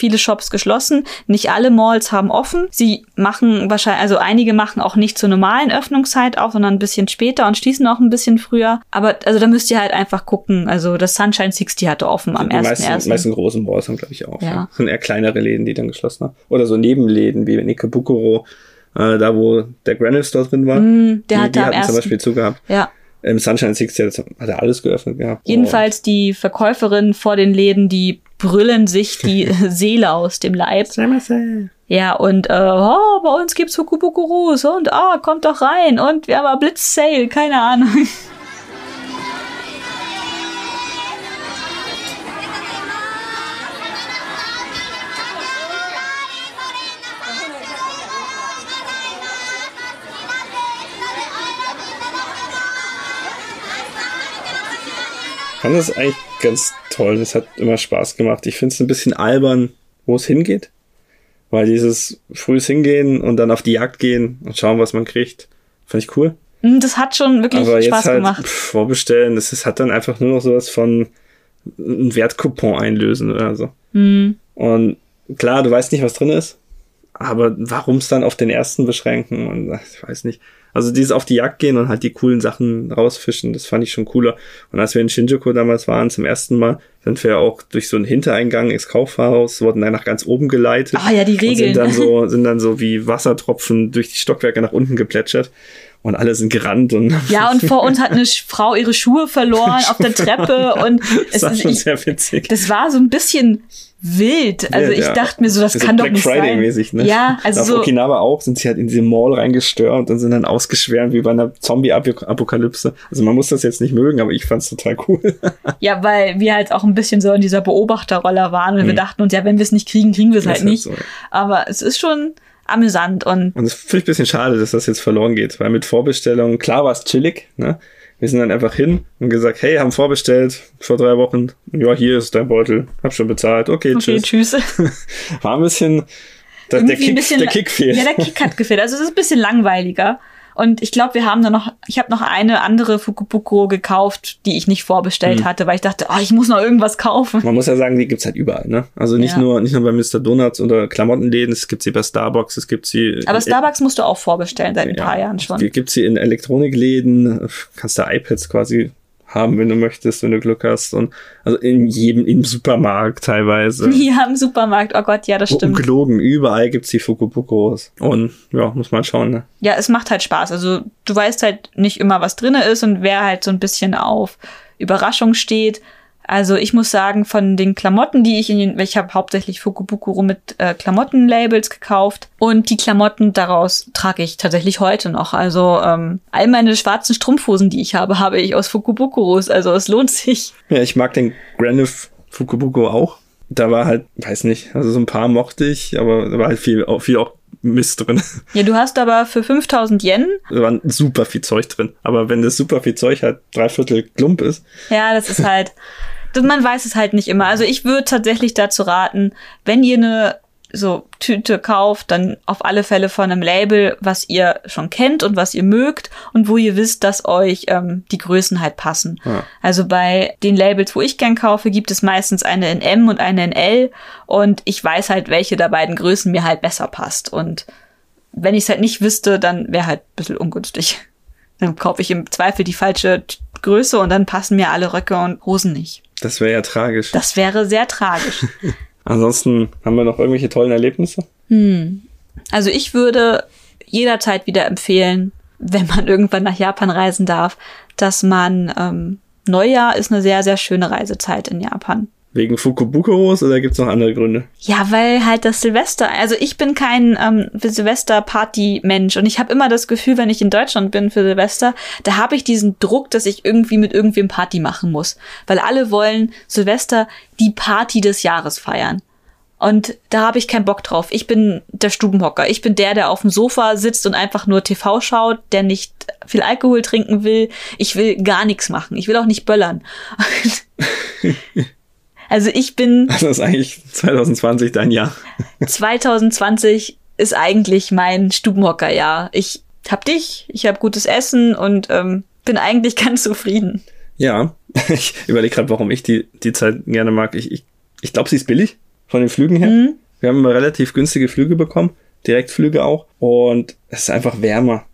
viele Shops geschlossen. Nicht alle Malls haben offen. Sie machen wahrscheinlich, also einige machen auch nicht zur normalen Öffnungszeit auf, sondern ein bisschen später und schließen auch ein bisschen früher. Aber also da müsst ihr halt einfach gucken. Also das Sunshine 60 hatte offen am Die meisten, 1.1. meisten großen Malls haben, glaube ich, auch. Ja. Ja. Das sind eher kleinere Läden, die dann geschlossen haben. Oder so Nebenläden wie in Ikebukuro, äh, da wo der Granite Store drin war. Mm, der die, hatte die hatten zum ersten. Beispiel zugehabt. Ja. Im Sunshine 60 hat hat er alles geöffnet gehabt. Jedenfalls die Verkäuferinnen vor den Läden, die brüllen sich die Seele aus dem Leib. Oh. Ja, und äh, oh, bei uns gibt's Hukubukurus und ah, kommt doch rein und wir haben ein Blitz-Sale, keine Ahnung. Ich fand das eigentlich ganz toll. Das hat immer Spaß gemacht. Ich finde es ein bisschen albern, wo es hingeht. Weil dieses frühes Hingehen und dann auf die Jagd gehen und schauen, was man kriegt, fand ich cool. Mm, Das hat schon wirklich Aber Spaß halt gemacht. vorbestellen, das ist, hat dann einfach nur noch sowas von ein Wertkupon einlösen oder so. Hm. Und klar, du weißt nicht, was drin ist, aber warum es dann auf den ersten beschränken? Und ich weiß nicht. Also dieses auf die Jagd gehen und halt die coolen Sachen rausfischen, das fand ich schon cooler. Und als wir in Shinjuku damals waren, zum ersten Mal, sind wir auch durch so einen Hintereingang ins Kaufhaus, wurden dann nach ganz oben geleitet. Ah ja, die Und Regeln. sind dann so, sind dann so wie Wassertropfen durch die Stockwerke nach unten geplätschert. Und alle sind gerannt und Ja, und vor uns hat eine Frau ihre Schuhe verloren auf der Treppe und das es war ist, schon ich, sehr witzig. das war so ein bisschen wild. Also Wild, ich ja. dachte mir so, das So kann doch Black nicht Friday sein. mäßig, ne? Ja, also Auf so, Okinawa auch sind sie halt in diese Mall reingestürmt und sind dann ausgeschwärmt wie bei einer Zombie-Apokalypse. Also man muss das jetzt nicht mögen, aber ich fand's total cool. ja, weil wir halt auch ein bisschen so in dieser Beobachterrolle waren und wir dachten uns, ja, wenn wir es nicht kriegen, kriegen wir es Mhm. Das halt ist nicht. halt so. Aber es ist schon amüsant und Und das finde ich ein bisschen schade, dass das jetzt verloren geht, weil mit Vorbestellungen, klar war es chillig, ne? Wir sind dann einfach hin und gesagt, hey, haben vorbestellt vor drei Wochen. Ja, hier ist dein Beutel. Hab schon bezahlt. Okay, okay, tschüss. tschüss. War ein bisschen, der, der, Kick, bisschen der Kick fehlt. Ja, der Kick hat gefehlt. Also es ist ein bisschen langweiliger. Und ich glaube, wir haben da noch, ich habe noch eine andere Fukubukuro gekauft, die ich nicht vorbestellt hatte, weil ich dachte, oh, ich muss noch irgendwas kaufen. Man muss ja sagen, die gibt's halt überall, ne? Also nicht Ja. nur nicht nur bei Mr. Donuts oder Klamottenläden, es gibt sie bei Starbucks, es gibt sie Aber Starbucks musst du auch vorbestellen seit ein paar Jahren schon. Die gibt's hier in Elektronikläden, kannst da iPads quasi haben, wenn du möchtest, wenn du Glück hast. Und also in jedem, im Supermarkt teilweise. Ja, im Supermarkt. Oh Gott, ja, das stimmt. Ungelogen, überall gibt's die Fukubukos. Und ja, muss man schauen, ne? Ja, es macht halt Spaß. Also du weißt halt nicht immer, was drinne ist und wer halt so ein bisschen auf Überraschung steht. Also ich muss sagen, von den Klamotten, die ich in den, ich habe hauptsächlich Fukubukuro mit äh, Klamottenlabels gekauft und die Klamotten daraus trage ich tatsächlich heute noch. Also ähm, all meine schwarzen Strumpfhosen, die ich habe, habe ich aus Fukubukuros. Also es lohnt sich. Ja, ich mag den Granif Fukubuko auch. Da war halt, weiß nicht, also so ein paar mochte ich, aber da war halt viel, viel auch Mist drin. Ja, du hast aber für 5000 Yen, Da war super viel Zeug drin. Aber wenn das super viel Zeug halt dreiviertel Klump ist, Ja, das ist halt, man weiß es halt nicht immer. Also ich würde tatsächlich dazu raten, wenn ihr eine so Tüte kauft, dann auf alle Fälle von einem Label, was ihr schon kennt und was ihr mögt und wo ihr wisst, dass euch ähm, die Größen halt passen. Ja. Also bei den Labels, wo ich gern kaufe, gibt es meistens eine in M und eine in L und ich weiß halt, welche der beiden Größen mir halt besser passt. Und wenn ich es halt nicht wüsste, dann wäre halt ein bisschen ungünstig. Dann kaufe ich im Zweifel die falsche Größe und dann passen mir alle Röcke und Hosen nicht. das wäre ja tragisch. Das wäre sehr tragisch. Ansonsten haben wir noch irgendwelche tollen Erlebnisse. Also ich würde jederzeit wieder empfehlen, wenn man irgendwann nach Japan reisen darf, dass man ähm, Neujahr ist eine sehr, sehr schöne Reisezeit in Japan. Wegen Fukubukuros oder gibt's noch andere Gründe? Ja, weil halt das Silvester, also ich bin kein ähm, Silvester-Party-Mensch und ich habe immer das Gefühl, wenn ich in Deutschland bin für Silvester, da habe ich diesen Druck, dass ich irgendwie mit irgendwem Party machen muss. Weil alle wollen Silvester die Party des Jahres feiern. Und da habe ich keinen Bock drauf. Ich bin der Stubenhocker. Ich bin der, der auf dem Sofa sitzt und einfach nur TV schaut, der nicht viel Alkohol trinken will. Ich will gar nichts machen. Ich will auch nicht böllern. Also ich bin. Das ist eigentlich 2020 dein Jahr. 2020 ist eigentlich mein Stubenhockerjahr. Ich hab dich, ich hab gutes Essen und ähm, bin eigentlich ganz zufrieden. Ja, ich überlege gerade, warum ich die, die Zeit gerne mag. Ich, ich, ich glaube, sie ist billig von den Flügen her. Mhm. Wir haben immer relativ günstige Flüge bekommen, Direktflüge auch. Und es ist einfach wärmer.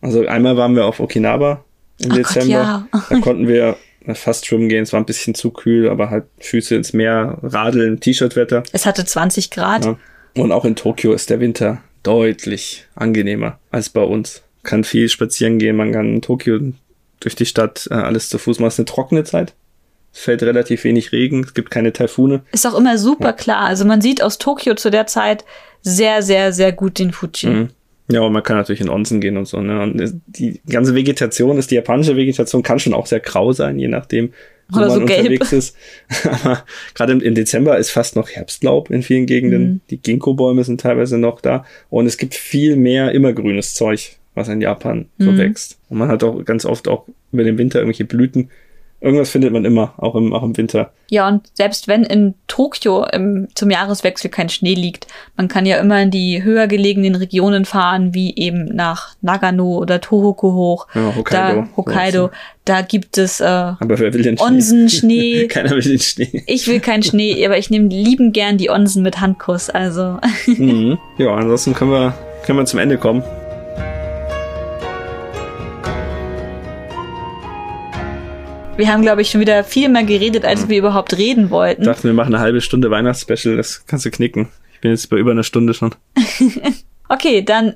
Also einmal waren wir auf Okinawa im Ach Dezember. Gott, ja. Da konnten wir fast schwimmen gehen. Es war ein bisschen zu kühl, aber halt Füße ins Meer, Radeln, T-Shirt-Wetter. Es hatte 20 Grad. Ja. Und auch in Tokio ist der Winter deutlich angenehmer als bei uns. Kann viel spazieren gehen, man kann in Tokio durch die Stadt äh, alles zu Fuß machen. Es ist eine trockene Zeit. Es fällt relativ wenig Regen, es gibt keine Taifune. Ist auch immer super ja. klar. Also man sieht aus Tokio zu der Zeit sehr, sehr, sehr gut den Fuji. Mhm. Ja, und man kann natürlich in Onsen gehen und so. Ne? Und die ganze Vegetation ist, die japanische Vegetation kann schon auch sehr grau sein, je nachdem, wo Oder man so gelb. unterwegs ist. Aber gerade im, im Dezember ist fast noch Herbstlaub in vielen Gegenden. Mhm. Die Ginkgo-Bäume sind teilweise noch da. Und es gibt viel mehr immergrünes Zeug, was in Japan so Mhm. wächst. Und man hat auch ganz oft auch über den Winter irgendwelche Blüten. Irgendwas findet man immer, auch im, auch im Winter. Ja, und selbst wenn in Tokio im, zum Jahreswechsel kein Schnee liegt, man kann ja immer in die höher gelegenen Regionen fahren, wie eben nach Nagano oder Tohoku hoch. Ja, Hokkaido. Da, Hokkaido. Da gibt es äh, Aber wer will den Schnee? Onsen-Schnee. Keiner will den Schnee. Ich will keinen Schnee, aber ich nehme lieben gern die Onsen mit Handkuss. Also mhm. Ja, ansonsten können wir, können wir zum Ende kommen. wir haben, glaube ich, schon wieder viel mehr geredet, als wir überhaupt reden Ich wollten. dachte, wir machen eine halbe Stunde Weihnachtsspecial, das kannst du knicken. Ich bin jetzt bei über einer Stunde schon. Okay, dann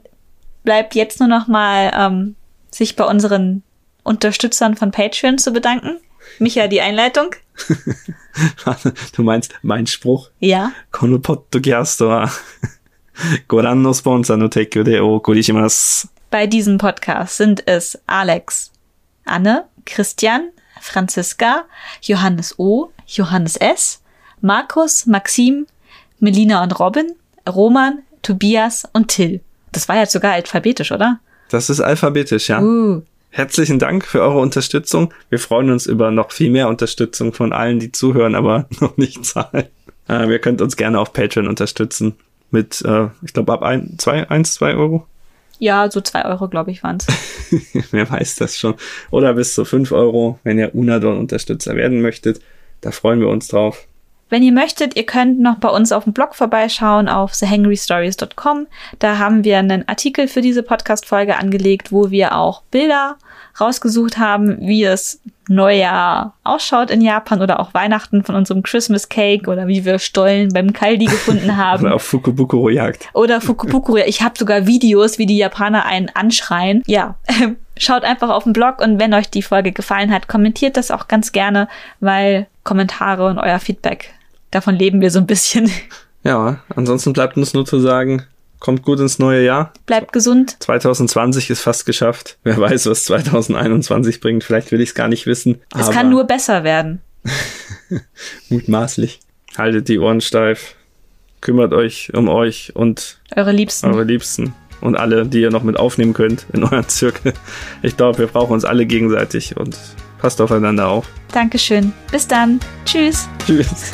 bleibt jetzt nur noch mal ähm, sich bei unseren Unterstützern von Patreon zu bedanken. Micha, die Einleitung. du meinst mein Spruch? Ja. このポッドキャストはご覧のスポンサーの提供でお送りします。 Bei diesem Podcast sind es Alex, Anne, Christian, Franziska, Johannes O, Johannes S, Markus, Maxim, Melina und Robin, Roman, Tobias und Till. Das war jetzt sogar alphabetisch, oder? Das ist alphabetisch, ja. Uh. Herzlichen Dank für eure Unterstützung. Wir freuen uns über noch viel mehr Unterstützung von allen, die zuhören, aber noch nicht zahlen. Äh, wir könnt uns gerne auf Patreon unterstützen mit, äh, ich glaube, ab ein, zwei, eins, zwei Euro. Ja, so zwei Euro, glaube ich, waren's. Wer weiß das schon. Oder bis zu fünf Euro, wenn ihr Unadon-Unterstützer werden möchtet. Da freuen wir uns drauf. Wenn ihr möchtet, ihr könnt noch bei uns auf dem Blog vorbeischauen auf thehangrystories.com. Da haben wir einen Artikel für diese Podcast-Folge angelegt, wo wir auch Bilder rausgesucht haben, wie es Neujahr ausschaut in Japan oder auch Weihnachten von unserem Christmas Cake oder wie wir Stollen beim Kaldi gefunden haben. Oder auf Fukubukuro-Jagd. Oder Fukupukuro. Ich habe sogar Videos, wie die Japaner einen anschreien. Ja, schaut einfach auf den Blog und wenn euch die Folge gefallen hat, kommentiert das auch ganz gerne, weil Kommentare und euer Feedback, davon leben wir so ein bisschen. Ja, ansonsten bleibt uns nur zu sagen, kommt gut ins neue Jahr. Bleibt gesund. 2020 ist fast geschafft. Wer weiß, was 2021 bringt. Vielleicht will ich es gar nicht wissen. Es kann nur besser werden. mutmaßlich. Haltet die Ohren steif. Kümmert euch um euch und Eure Liebsten. eure Liebsten. Und alle, die ihr noch mit aufnehmen könnt in euren Zirkel. Ich glaube, wir brauchen uns alle gegenseitig und passt aufeinander auf. Dankeschön. Bis dann. Tschüss. Tschüss.